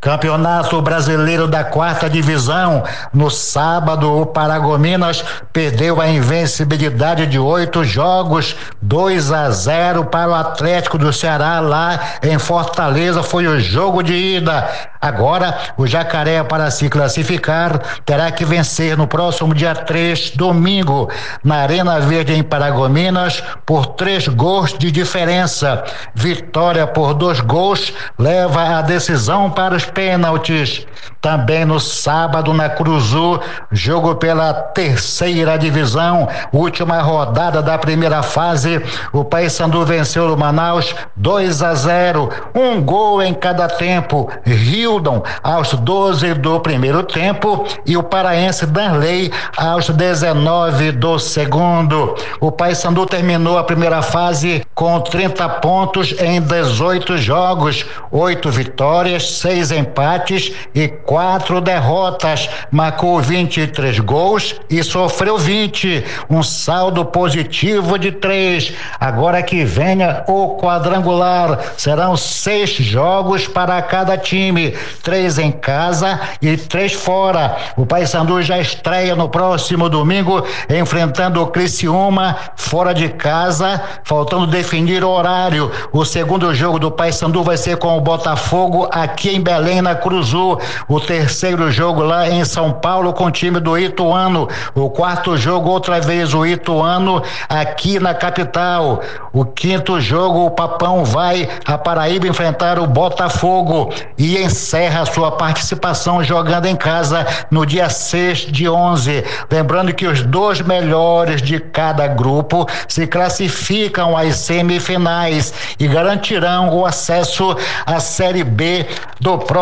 Speaker 26: Campeonato Brasileiro da Quarta Divisão. No sábado, o Paragominas perdeu a invencibilidade de oito jogos, 2 a 0 para o Atlético do Ceará lá em Fortaleza. Foi o jogo de ida. Agora, o Jacaré, para se classificar, terá que vencer no próximo dia 3, domingo, na Arena Verde em Paragominas, por três gols de diferença. Vitória por dois gols leva a decisão para os pênaltis. Também no sábado, na Cruzu, jogo pela terceira divisão, última rodada da primeira fase. O Paysandu venceu o Manaus 2 a 0, um gol em cada tempo. Hildon aos 12 do primeiro tempo e o paraense Danley aos 19 do segundo. O Paysandu terminou a primeira fase com 30 pontos em 18 jogos, oito vitórias, seis empates e quatro derrotas, marcou 23 gols e sofreu 20, um saldo positivo de três. Agora que venha o quadrangular, serão seis jogos para cada time, três em casa e três fora. O Paysandu já estreia no próximo domingo, enfrentando o Criciúma fora de casa, faltando definir o horário. O segundo jogo do Paysandu vai ser com o Botafogo aqui em Belém, na Cruzul. O terceiro jogo lá em São Paulo com o time do Ituano. O quarto jogo, outra vez, o Ituano aqui na capital. O quinto jogo, o Papão vai a Paraíba enfrentar o Botafogo e encerra sua participação jogando em casa no dia 6 de 11. Lembrando que os dois melhores de cada grupo se classificam às semifinais e garantirão o acesso à Série B do próximo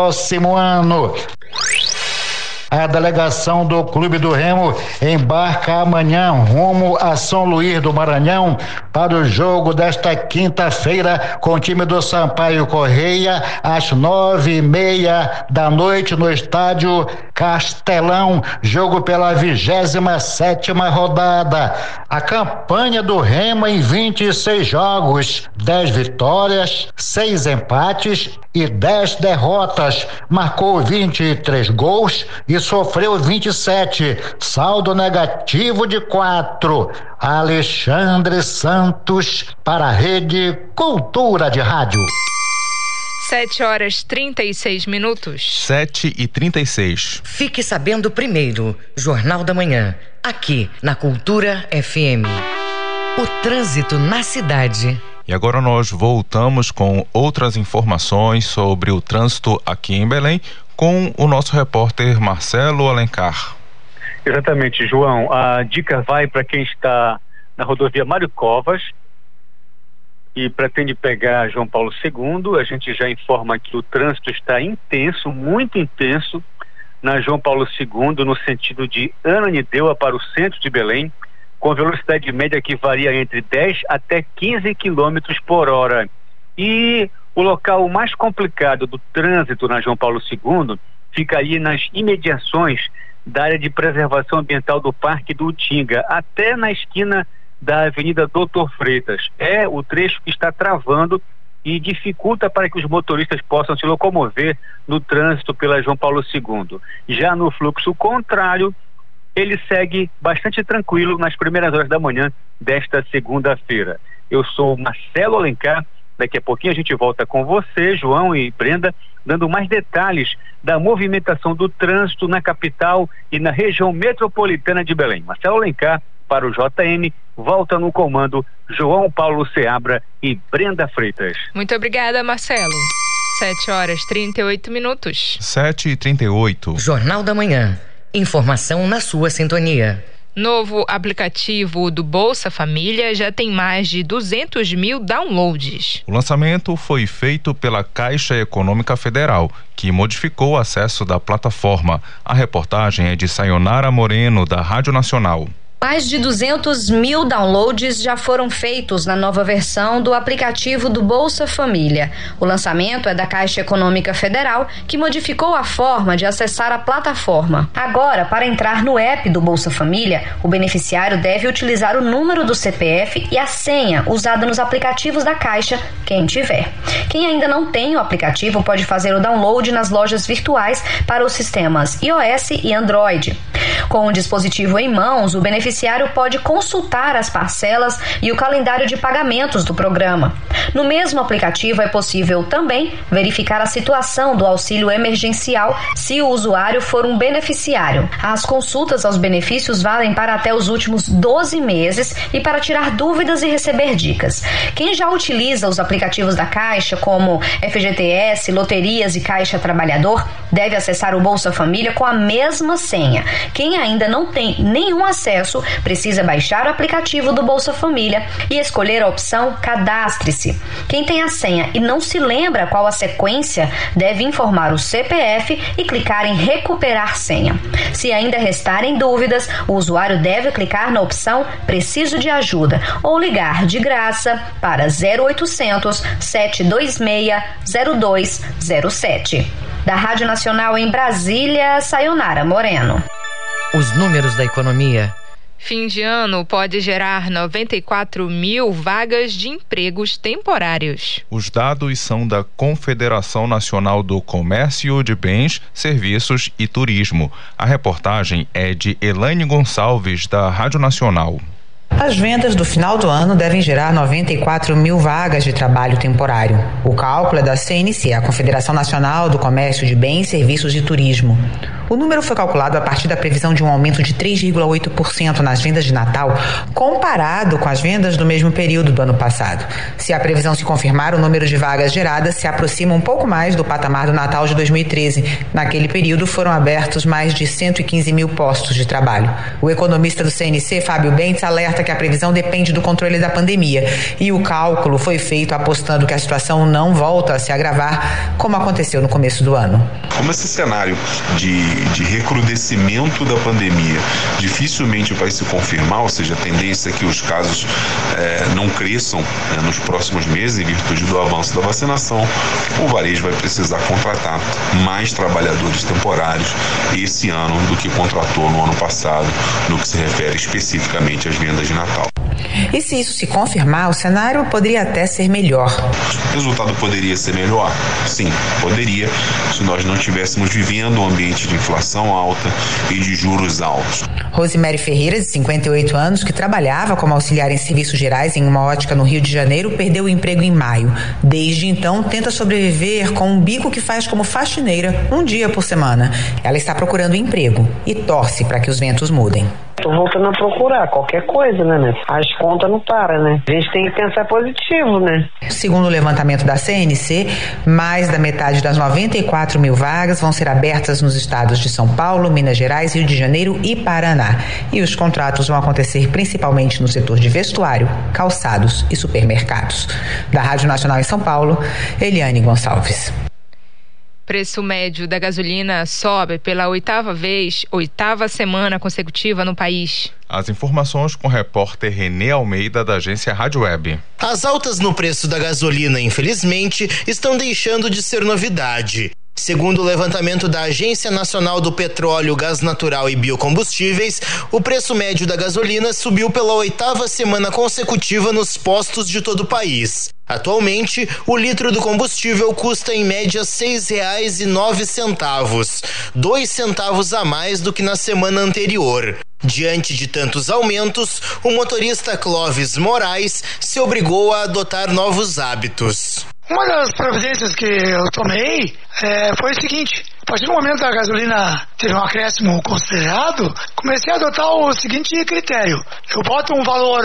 Speaker 26: ano. A delegação do Clube do Remo embarca amanhã rumo a São Luís do Maranhão para o jogo desta quinta-feira com o time do Sampaio Correia às nove e meia da noite no estádio Castelão, jogo pela vigésima sétima rodada. A campanha do Remo em 26 jogos, 10 vitórias, seis empates e 10 derrotas, marcou 23 gols e sofreu 27, saldo negativo de 4. Alexandre Santos para a Rede Cultura de Rádio.
Speaker 1: 7 horas 36 minutos.
Speaker 2: 7 e 36.
Speaker 7: Fique sabendo primeiro, Jornal da Manhã, aqui na Cultura FM. O trânsito na cidade.
Speaker 2: E agora nós voltamos com outras informações sobre o trânsito aqui em Belém com o nosso repórter Marcelo Alencar.
Speaker 15: Exatamente, João. A dica vai para quem está na rodovia Mário Covas e pretende pegar João Paulo II. A gente já informa que o trânsito está intenso, muito intenso, na João Paulo II, no sentido de Ananindeua para o centro de Belém, com velocidade média que varia entre 10 até 15 quilômetros por hora. E o local mais complicado do trânsito na João Paulo II ficaria nas imediações da área de preservação ambiental do Parque do Utinga, até na esquina da Avenida Doutor Freitas. É o trecho que está travando e dificulta para que os motoristas possam se locomover no trânsito pela João Paulo II. Já no fluxo contrário, ele segue bastante tranquilo nas primeiras horas da manhã desta segunda-feira. Eu sou Marcelo Alencar Daqui a pouquinho a gente volta com você, João e Brenda, dando mais detalhes da movimentação do trânsito na capital e na região metropolitana de Belém. Marcelo Alencar, para o JM, volta no comando João Paulo Seabra e Brenda Freitas.
Speaker 1: Muito obrigada, Marcelo. 7 horas 38 minutos.
Speaker 2: 7 e 38.
Speaker 7: Jornal da Manhã. Informação na sua sintonia
Speaker 1: Novo aplicativo do Bolsa Família já tem mais de 200 mil downloads.
Speaker 2: O lançamento foi feito pela Caixa Econômica Federal, que modificou o acesso da plataforma. A reportagem é de Sayonara Moreno, da Rádio Nacional.
Speaker 28: Mais de 200 mil downloads já foram feitos na nova versão do aplicativo do Bolsa Família. O lançamento é da Caixa Econômica Federal, que modificou a forma de acessar a plataforma. Agora, para entrar no app do Bolsa Família, o beneficiário deve utilizar o número do CPF e a senha usada nos aplicativos da Caixa, quem tiver. Quem ainda não tem o aplicativo pode fazer o download nas lojas virtuais para os sistemas iOS e Android. Com o dispositivo em mãos, o beneficiário beneficiário pode consultar as parcelas e o calendário de pagamentos do programa. No mesmo aplicativo é possível também verificar a situação do auxílio emergencial se o usuário for um beneficiário. As consultas aos benefícios valem para até os últimos 12 meses e para tirar dúvidas e receber dicas. Quem já utiliza os aplicativos da Caixa, como FGTS, Loterias e Caixa Trabalhador, deve acessar o Bolsa Família com a mesma senha. Quem ainda não tem nenhum acesso, precisa baixar o aplicativo do Bolsa Família e escolher a opção Cadastre-se. Quem tem a senha e não se lembra qual a sequência, deve informar o CPF e clicar em Recuperar senha. Se ainda restarem dúvidas, o usuário deve clicar na opção Preciso de ajuda ou ligar de graça para 0800 726 0207. Da Rádio Nacional em Brasília, Sayonara Moreno.
Speaker 7: Os números da economia
Speaker 1: Fim de ano pode gerar 94 mil vagas de empregos temporários.
Speaker 2: Os dados são da Confederação Nacional do Comércio de Bens, Serviços e Turismo. A reportagem é de Elaine Gonçalves, da Rádio Nacional.
Speaker 29: As vendas do final do ano devem gerar 94 mil vagas de trabalho temporário. O cálculo é da CNC, a Confederação Nacional do Comércio de Bens, Serviços e Turismo. O número foi calculado a partir da previsão de um aumento de 3,8% nas vendas de Natal, comparado com as vendas do mesmo período do ano passado. Se a previsão se confirmar, o número de vagas geradas se aproxima um pouco mais do patamar do Natal de 2013. Naquele período foram abertos mais de 115 mil postos de trabalho. O economista do CNC, Fábio Bentes, alerta que a previsão depende do controle da pandemia e o cálculo foi feito apostando que a situação não volta a se agravar, como aconteceu no começo do ano.
Speaker 30: Como esse cenário de de, recrudescimento da pandemia dificilmente vai se confirmar, ou seja, a tendência é que os casos é, não cresçam né, nos próximos meses em virtude do avanço da vacinação, o varejo vai precisar contratar mais trabalhadores temporários esse ano do que contratou no ano passado, no que se refere especificamente às vendas de Natal.
Speaker 29: E se isso se confirmar, o cenário poderia até ser melhor.
Speaker 30: O resultado poderia ser melhor? Sim, poderia, se nós não estivéssemos vivendo um ambiente de inflação alta e de juros altos.
Speaker 29: Rosemary Ferreira, de 58 anos, que trabalhava como auxiliar em serviços gerais em uma ótica no Rio de Janeiro, perdeu o emprego em maio. Desde então, tenta sobreviver com um bico que faz como faxineira um dia por semana. Ela está procurando emprego e torce para que os ventos mudem.
Speaker 31: Tô voltando a procurar qualquer coisa, né, né? As contas não param, né? A gente tem que pensar positivo, né?
Speaker 29: Segundo o levantamento da CNC, mais da metade das 94 mil vagas vão ser abertas nos estados de São Paulo, Minas Gerais, Rio de Janeiro e Paraná. E os contratos vão acontecer principalmente no setor de vestuário, calçados e supermercados. Da Rádio Nacional em São Paulo, Eliane Gonçalves.
Speaker 1: Preço médio da gasolina sobe pela oitava vez, oitava semana consecutiva no país.
Speaker 2: As informações com o repórter Renê Almeida, da agência Rádio Web.
Speaker 18: As altas no preço da gasolina, infelizmente, estão deixando de ser novidade. Segundo o levantamento da Agência Nacional do Petróleo, Gás Natural e Biocombustíveis, o preço médio da gasolina subiu pela oitava semana consecutiva nos postos de todo o país. Atualmente, o litro do combustível custa em média nove centavos, dois centavos a mais do que na semana anterior. Diante de tantos aumentos, o motorista Clóvis Moraes se obrigou a adotar novos hábitos.
Speaker 32: Uma das providências que eu tomei é, foi o seguinte: a partir do momento que a gasolina teve um acréscimo considerado, comecei a adotar o seguinte critério: eu boto um valor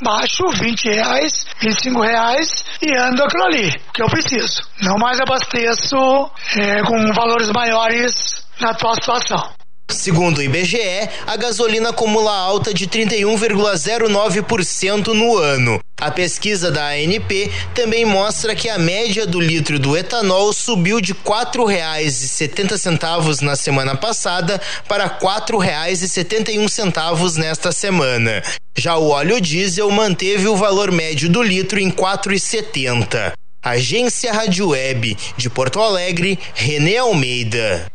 Speaker 32: baixo, 20 reais, 25 reais, e ando aquilo ali, que eu preciso. Não mais abasteço é, com valores maiores na atual situação.
Speaker 18: Segundo o IBGE, a gasolina acumula alta de 31,09% no ano. A pesquisa da ANP também mostra que a média do litro do etanol subiu de R$ 4,70 na semana passada para R$ 4,71 nesta semana. Já o óleo diesel manteve o valor médio do litro em R$ 4,70. Agência Rádio Web de Porto Alegre, Renê Almeida.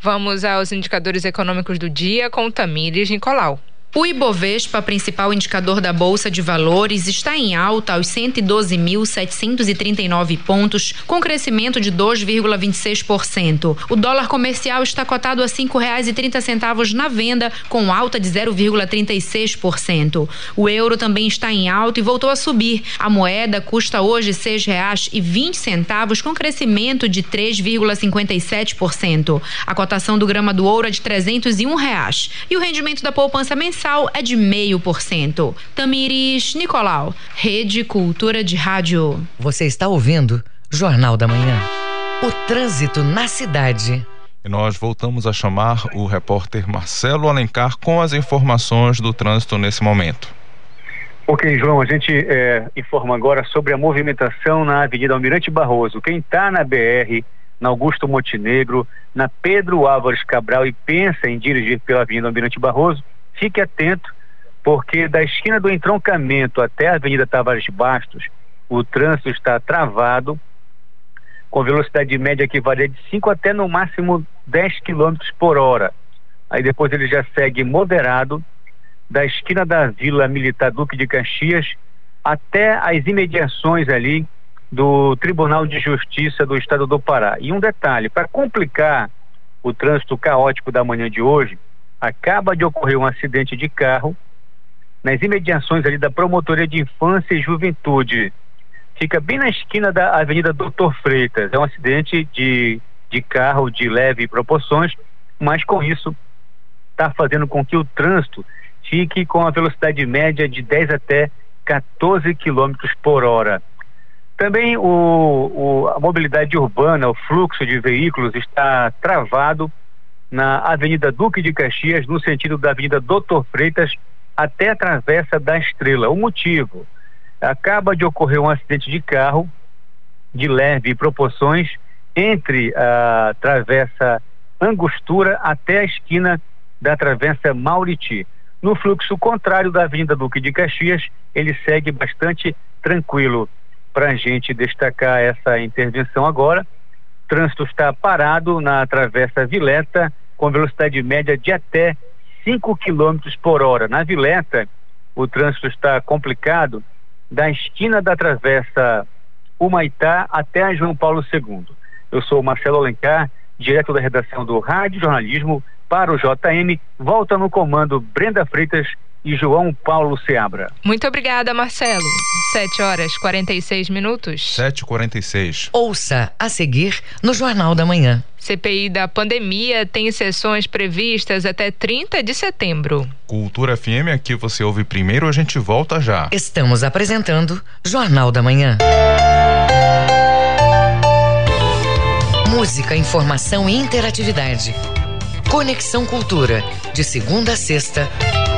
Speaker 1: Vamos aos indicadores econômicos do dia com Tamires Nicolau.
Speaker 13: O Ibovespa, principal indicador da Bolsa de Valores, está em alta aos 112.739 pontos, com crescimento de 2,26%. O dólar comercial está cotado a trinta centavos na venda, com alta de 0,36%. O euro também está em alta e voltou a subir. A moeda custa hoje vinte centavos, com crescimento de 3,57%. A cotação do grama do ouro é de e um reais. E o rendimento da poupança mensal mensal é de 0,5%. Tamires Nicolau, Rede Cultura de Rádio.
Speaker 7: Você está ouvindo Jornal da Manhã. O trânsito na cidade.
Speaker 2: E nós voltamos a chamar o repórter Marcelo Alencar com as informações do trânsito nesse momento.
Speaker 15: Ok, João, a gente é, informa agora sobre a movimentação na Avenida Almirante Barroso. Quem está na BR, na Augusto Montenegro, na Pedro Álvares Cabral e pensa em dirigir pela Avenida Almirante Barroso, fique atento, porque da esquina do entroncamento até a Avenida Tavares Bastos, o trânsito está travado, com velocidade média que varia de 5 até no máximo 10 km por hora. Aí depois ele já segue moderado, da esquina da Vila Militar Duque de Caxias até as imediações ali do Tribunal de Justiça do Estado do Pará. E um detalhe, para complicar o trânsito caótico da manhã de hoje, acaba de ocorrer um acidente de carro nas imediações ali da Promotoria de Infância e Juventude. Fica bem na esquina da Avenida Doutor Freitas. É um acidente de, de carro de leve proporções, mas com isso está fazendo com que o trânsito fique com a velocidade média de 10 até 14 quilômetros por hora. Também o, o, a mobilidade urbana, o fluxo de veículos está travado na Avenida Duque de Caxias, no sentido da Avenida Doutor Freitas, até a Travessa da Estrela. O motivo? Acaba de ocorrer um acidente de carro de leve proporções entre a Travessa Angostura até a esquina da Travessa Mauriti. No fluxo contrário da Avenida Duque de Caxias, ele segue bastante tranquilo. Para a gente destacar essa intervenção agora, trânsito está parado na Travessa Vileta, com velocidade média de até 5 km por hora. Na Vileta, o trânsito está complicado da esquina da Travessa Humaitá até a João Paulo II. Eu sou Marcelo Alencar, direto da redação do Rádio Jornalismo para o JM. Volta no comando Brenda Freitas e João Paulo Seabra.
Speaker 1: Muito obrigada, Marcelo. 7 horas 46 minutos.
Speaker 2: 7h46.
Speaker 7: Ouça a seguir no Jornal da Manhã.
Speaker 1: CPI da pandemia tem sessões previstas até 30 de setembro.
Speaker 2: Cultura FM, aqui você ouve primeiro, a gente volta já.
Speaker 7: Estamos apresentando Jornal da Manhã. Música, informação e interatividade. Conexão Cultura, de segunda a sexta,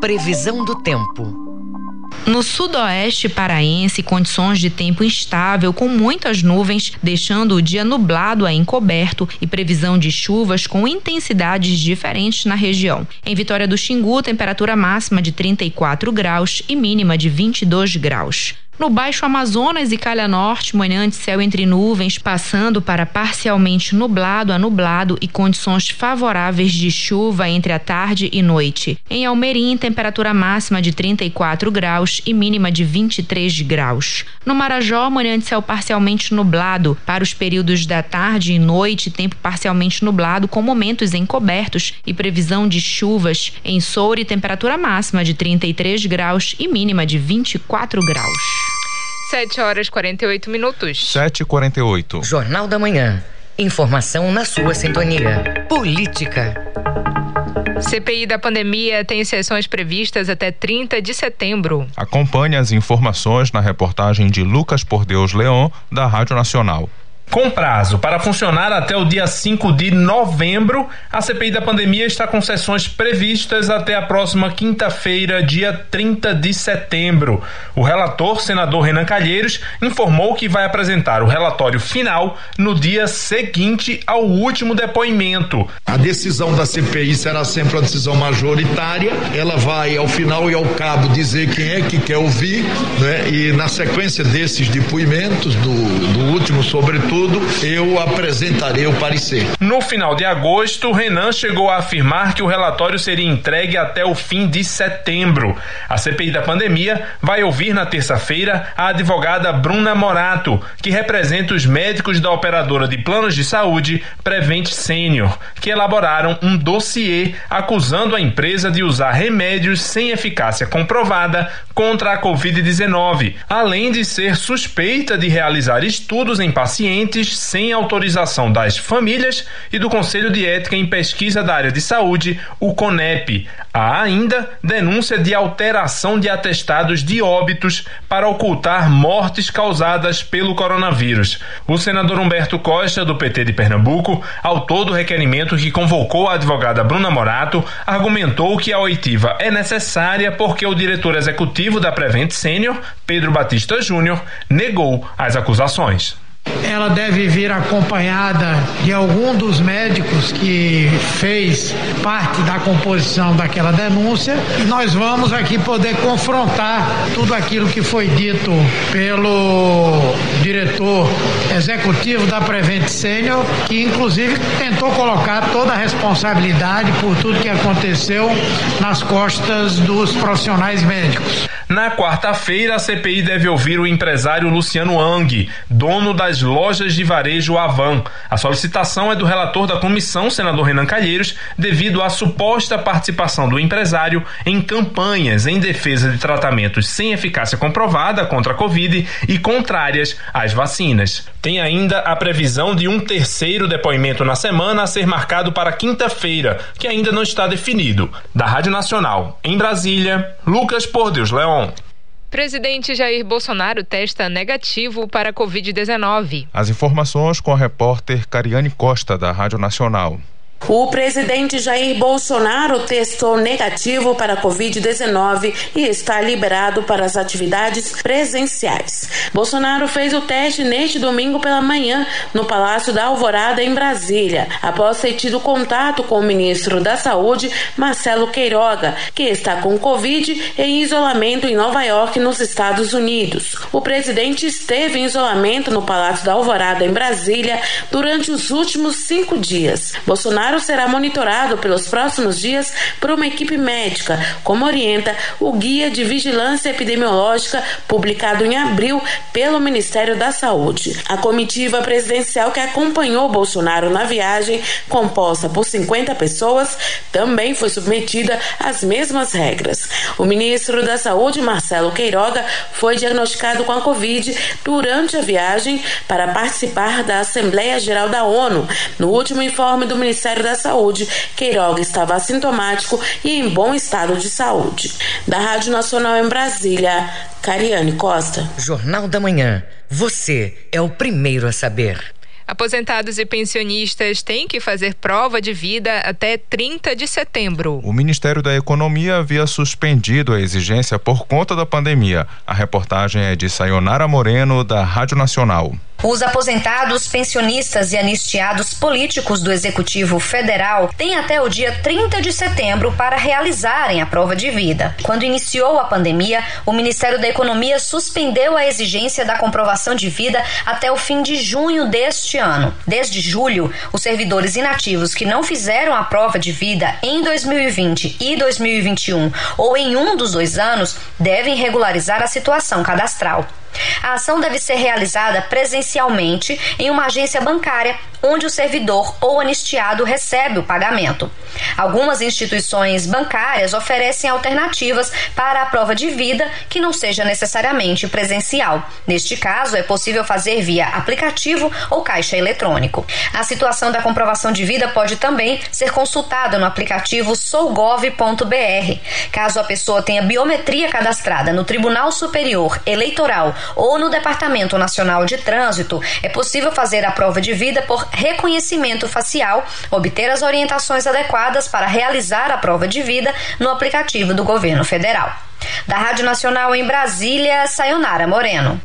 Speaker 7: Previsão do tempo.
Speaker 13: No sudoeste paraense, condições de tempo instável com muitas nuvens, deixando o dia nublado a encoberto e previsão de chuvas com intensidades diferentes na região. Em Vitória do Xingu, temperatura máxima de 34 graus e mínima de 22 graus. No Baixo Amazonas e Calha Norte, manhã de céu entre nuvens, passando para parcialmente nublado a nublado e condições favoráveis de chuva entre a tarde e noite. Em Almerim, temperatura máxima de 34 graus e mínima de 23 graus. No Marajó, manhã de céu parcialmente nublado. Para os períodos da tarde e noite, tempo parcialmente nublado com momentos encobertos e previsão de chuvas. Em Soure, temperatura máxima de 33 graus e mínima de 24 graus.
Speaker 1: 7 horas 48 minutos.
Speaker 2: 7 e 48
Speaker 7: Jornal da Manhã. Informação na sua sintonia. Política.
Speaker 1: CPI da pandemia tem sessões previstas até 30 de setembro.
Speaker 2: Acompanhe as informações na reportagem de Lucas Por Deus Leão, da Rádio Nacional.
Speaker 33: Com prazo para funcionar até o dia 5 de novembro, a CPI da pandemia está com sessões previstas até a próxima quinta-feira, dia 30 de setembro. O relator, senador Renan Calheiros, informou que vai apresentar o relatório final no dia seguinte ao último depoimento.
Speaker 34: A decisão da CPI será sempre uma decisão majoritária. Ela vai, ao final e ao cabo, dizer quem é que quer ouvir, né? e na sequência desses depoimentos, do, do último, sobretudo, eu apresentarei o parecer.
Speaker 33: No final de agosto, Renan chegou a afirmar que o relatório seria entregue até o fim de setembro. A CPI da pandemia vai ouvir na terça-feira a advogada Bruna Morato, que representa os médicos da operadora de planos de saúde Prevent Senior, que elaboraram um dossiê acusando a empresa de usar remédios sem eficácia comprovada contra a Covid-19, além de ser suspeita de realizar estudos em pacientes sem autorização das famílias e do Conselho de Ética em Pesquisa da Área de Saúde, o CONEP. Há ainda denúncia de alteração de atestados de óbitos para ocultar mortes causadas pelo coronavírus. O senador Humberto Costa, do PT de Pernambuco, autor do requerimento que convocou a advogada Bruna Morato, argumentou que a oitiva é necessária porque o diretor executivo da Prevent Senior, Pedro Batista Júnior, negou as acusações
Speaker 35: ela deve vir acompanhada de algum dos médicos que fez parte da composição daquela denúncia e nós vamos aqui poder confrontar tudo aquilo que foi dito pelo diretor executivo da Prevent Senior, que inclusive tentou colocar toda a responsabilidade por tudo que aconteceu nas costas dos profissionais médicos.
Speaker 33: Na quarta-feira, a CPI deve ouvir o empresário Luciano Ang, dono das lojas de varejo Avan. A solicitação é do relator da comissão, senador Renan Calheiros, devido à suposta participação do empresário em campanhas em defesa de tratamentos sem eficácia comprovada contra a Covid e contrárias às vacinas. Tem ainda a previsão de um terceiro depoimento na semana a ser marcado para quinta-feira, que ainda não está definido. Da Rádio Nacional, em Brasília, Lucas Por Deus Leão.
Speaker 1: Presidente Jair Bolsonaro testa negativo para Covid-19.
Speaker 2: As informações com a repórter Cariane Costa, da Rádio Nacional.
Speaker 36: O presidente Jair Bolsonaro testou negativo para a Covid-19 e está liberado para as atividades presenciais. Bolsonaro fez o teste neste domingo pela manhã no Palácio da Alvorada, em Brasília, após ter tido contato com o ministro da Saúde, Marcelo Queiroga, que está com Covid em isolamento em Nova York, nos Estados Unidos. O presidente esteve em isolamento no Palácio da Alvorada, em Brasília, durante os últimos cinco dias. Bolsonaro Será monitorado pelos próximos dias por uma equipe médica, como orienta o Guia de Vigilância Epidemiológica publicado em abril pelo Ministério da Saúde. A comitiva presidencial que acompanhou Bolsonaro na viagem, composta por 50 pessoas, também foi submetida às mesmas regras. O ministro da Saúde, Marcelo Queiroga, foi diagnosticado com a Covid durante a viagem para participar da Assembleia Geral da ONU. No último informe do Ministério Ministério da Saúde, Queiroga estava assintomático e em bom estado de saúde. Da Rádio Nacional em Brasília, Cariane Costa.
Speaker 7: Jornal da Manhã. Você é o primeiro a saber.
Speaker 1: Aposentados e pensionistas têm que fazer prova de vida até 30 de setembro.
Speaker 2: O Ministério da Economia havia suspendido a exigência por conta da pandemia. A reportagem é de Sayonara Moreno, da Rádio Nacional.
Speaker 28: Os aposentados, pensionistas e anistiados políticos do Executivo Federal têm até o dia 30 de setembro para realizarem a prova de vida. Quando iniciou a pandemia, o Ministério da Economia suspendeu a exigência da comprovação de vida até o fim de junho deste ano. Desde julho, os servidores inativos que não fizeram a prova de vida em 2020 e 2021 ou em um dos dois anos devem regularizar a situação cadastral. A ação deve ser realizada presencialmente em uma agência bancária onde o servidor ou anistiado recebe o pagamento. Algumas instituições bancárias oferecem alternativas para a prova de vida que não seja necessariamente presencial. Neste caso, é possível fazer via aplicativo ou caixa eletrônico. A situação da comprovação de vida pode também ser consultada no aplicativo sougov.br. Caso a pessoa tenha biometria cadastrada no Tribunal Superior Eleitoral ou no Departamento Nacional de Trânsito, é possível fazer a prova de vida por reconhecimento facial, obter as orientações adequadas para realizar a prova de vida no aplicativo do governo federal. Da Rádio Nacional em Brasília, Sayonara Moreno.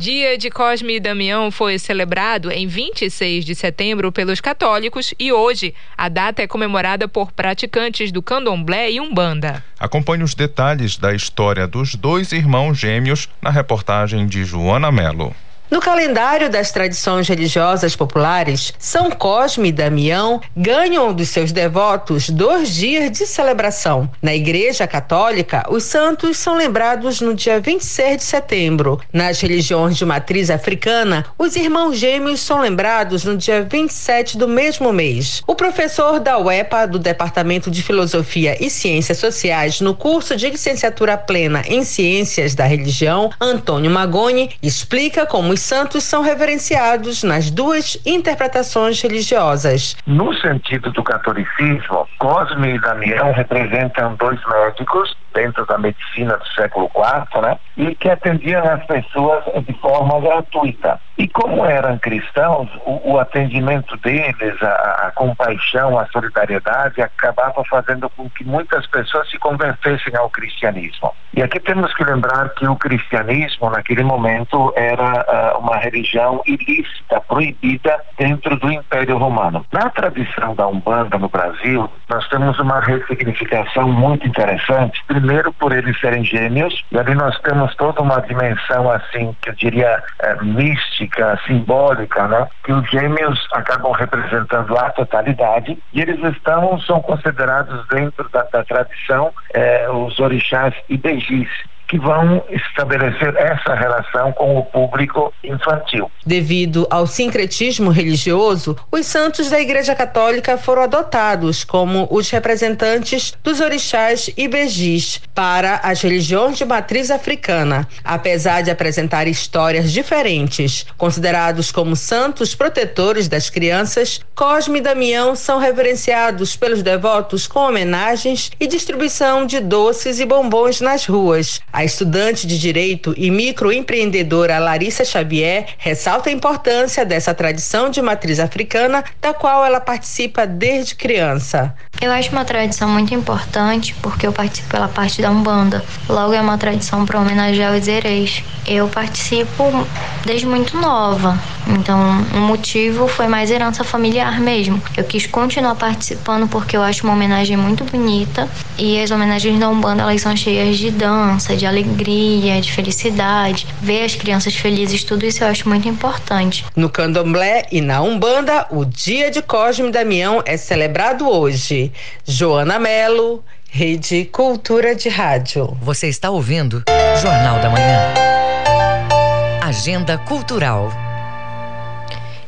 Speaker 1: Dia de Cosme e Damião foi celebrado em 26 de setembro pelos católicos e hoje a data é comemorada por praticantes do candomblé e umbanda.
Speaker 2: Acompanhe os detalhes da história dos dois irmãos gêmeos na reportagem de Joana Melo.
Speaker 3: No calendário das tradições religiosas populares, São Cosme e Damião ganham dos seus devotos dois dias de celebração. Na Igreja Católica, os santos são lembrados no dia 26 de setembro. Nas religiões de matriz africana, os irmãos gêmeos são lembrados no dia 27 do mesmo mês. O professor da UEPA, do Departamento de Filosofia e Ciências Sociais, no curso de licenciatura plena em Ciências da Religião, Antônio Magoni, explica como os santos são reverenciados nas duas interpretações religiosas.
Speaker 30: No sentido do catolicismo, Cosme e Damião representam dois médicos dentro da medicina do século IV, né? E que atendiam as pessoas de forma gratuita. E como eram cristãos, o, o atendimento deles, a, a, compaixão, a solidariedade acabava fazendo com que muitas pessoas se convertessem ao cristianismo. E aqui temos que lembrar que o cristianismo, naquele momento, era uh, uma religião ilícita, proibida dentro do Império Romano. Na tradição da Umbanda no Brasil, nós temos uma ressignificação muito interessante primeiro por eles serem gêmeos, e ali nós temos toda uma dimensão assim, que eu diria é, mística, simbólica, né? Que os gêmeos acabam representando a totalidade e eles estão, são considerados dentro da, da tradição é, os orixás ibejis que vão estabelecer essa relação com o público infantil.
Speaker 3: Devido ao sincretismo religioso, os santos da Igreja Católica foram adotados como os representantes dos orixás ibejis para as religiões de matriz africana, apesar de apresentar histórias diferentes. Considerados como santos protetores das crianças, Cosme e Damião são reverenciados pelos devotos com homenagens e distribuição de doces e bombons nas ruas. A estudante de direito e microempreendedora Larissa Xavier ressalta a importância dessa tradição de matriz africana, da qual ela participa desde criança.
Speaker 37: Eu acho uma tradição muito importante porque eu participo pela parte da Umbanda. Logo é uma tradição para homenagear os hereis. Eu participo desde muito nova, então o motivo foi mais herança familiar mesmo. Eu quis continuar participando porque eu acho uma homenagem muito bonita e as homenagens da Umbanda elas são cheias de dança, de alegria, de felicidade. Ver as crianças felizes, tudo isso eu acho muito importante.
Speaker 3: No Candomblé e na Umbanda, o Dia de Cosme e Damião é celebrado hoje. Joana Melo, Rede Cultura de Rádio.
Speaker 7: Você está ouvindo Jornal da Manhã. Agenda Cultural.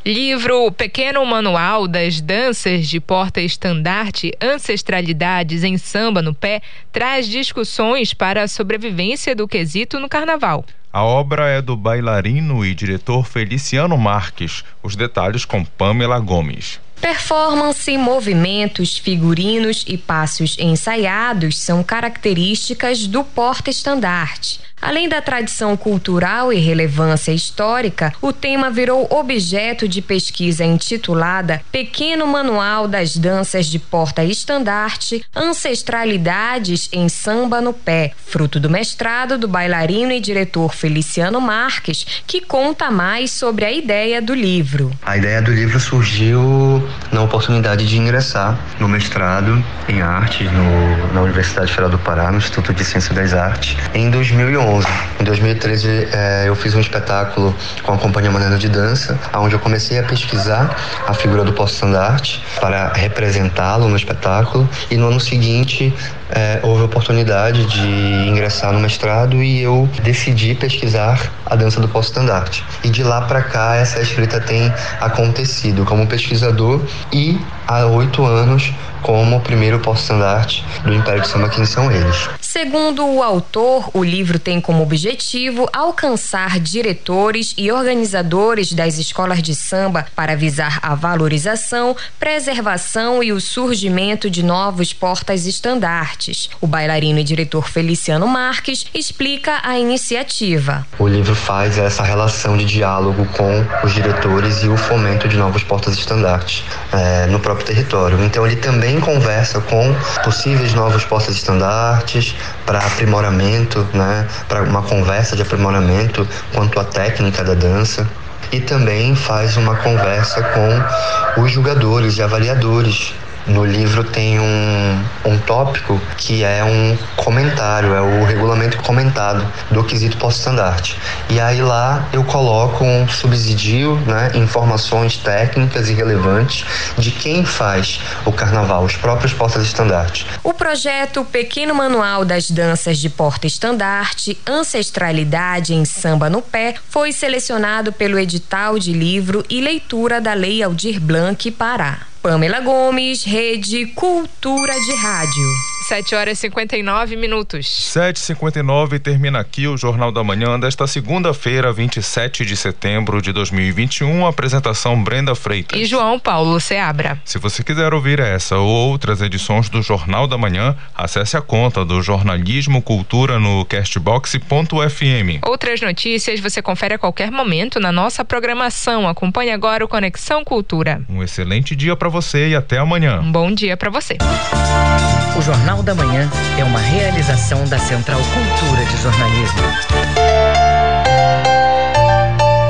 Speaker 1: Livro Pequeno Manual das Danças de Porta-Estandarte Ancestralidades em Samba no Pé traz discussões para a sobrevivência do quesito no carnaval.
Speaker 2: A obra é do bailarino e diretor Feliciano Marques. Os detalhes com Pamela Gomes.
Speaker 5: Performance, movimentos, figurinos e passos ensaiados são características do porta-estandarte. Além da tradição cultural e relevância histórica, o tema virou objeto de pesquisa intitulada Pequeno Manual das Danças de Porta-Estandarte Ancestralidades em Samba no Pé, fruto do mestrado do bailarino e diretor Feliciano Marques, que conta mais sobre a ideia do livro.
Speaker 38: A ideia do livro surgiu na oportunidade de ingressar no mestrado em artes no, na Universidade Federal do Pará, no Instituto de Ciência das Artes, em 2011. 2011. Em 2013 é, eu fiz um espetáculo com a Companhia Maneira de Dança, onde eu comecei a pesquisar a figura do posto-estandarte para representá-lo no espetáculo e no ano seguinte é, houve a oportunidade de ingressar no mestrado e eu decidi pesquisar a dança do posto-estandarte. E de lá para cá essa escrita tem acontecido como pesquisador e há oito anos como o primeiro posto-estandarte do Império de Samba, que são eles.
Speaker 5: Segundo o autor, o livro tem como objetivo alcançar diretores e organizadores das escolas de samba para visar a valorização, preservação e o surgimento de novos portas-estandartes. O bailarino e diretor Feliciano Marques explica a iniciativa.
Speaker 38: O livro faz essa relação de diálogo com os diretores e o fomento de novos portas-estandartes é, no próprio território. Então ele também conversa com possíveis novos portas-estandartes para aprimoramento, né, para uma conversa de aprimoramento quanto à técnica da dança. E também faz uma conversa com os julgadores e avaliadores no livro tem um, um tópico que é um comentário, é o regulamento comentado do quesito pós-estandarte. E aí lá eu coloco um subsídio, né, informações técnicas e relevantes de quem faz o carnaval, os próprios portas-estandarte.
Speaker 5: O projeto Pequeno Manual das Danças de Porta-Estandarte, Ancestralidade em Samba no Pé, foi selecionado pelo edital de livro e leitura da Lei Aldir Blanc Pará. Pamela Gomes, Rede Cultura de Rádio.
Speaker 1: 7 horas e 59 minutos.
Speaker 2: 7h59 termina aqui o Jornal da Manhã desta segunda-feira, 27 de setembro de 2021. Apresentação Brenda Freitas.
Speaker 1: E João Paulo Seabra.
Speaker 2: Se você quiser ouvir essa ou outras edições do Jornal da Manhã, acesse a conta do Jornalismo Cultura no castbox.fm.
Speaker 1: Outras notícias você confere a qualquer momento na nossa programação. Acompanhe agora o Conexão Cultura.
Speaker 2: Um excelente dia para você e até amanhã.
Speaker 1: Um bom dia para você.
Speaker 7: O Jornal da Manhã é uma realização da Central Cultura de Jornalismo.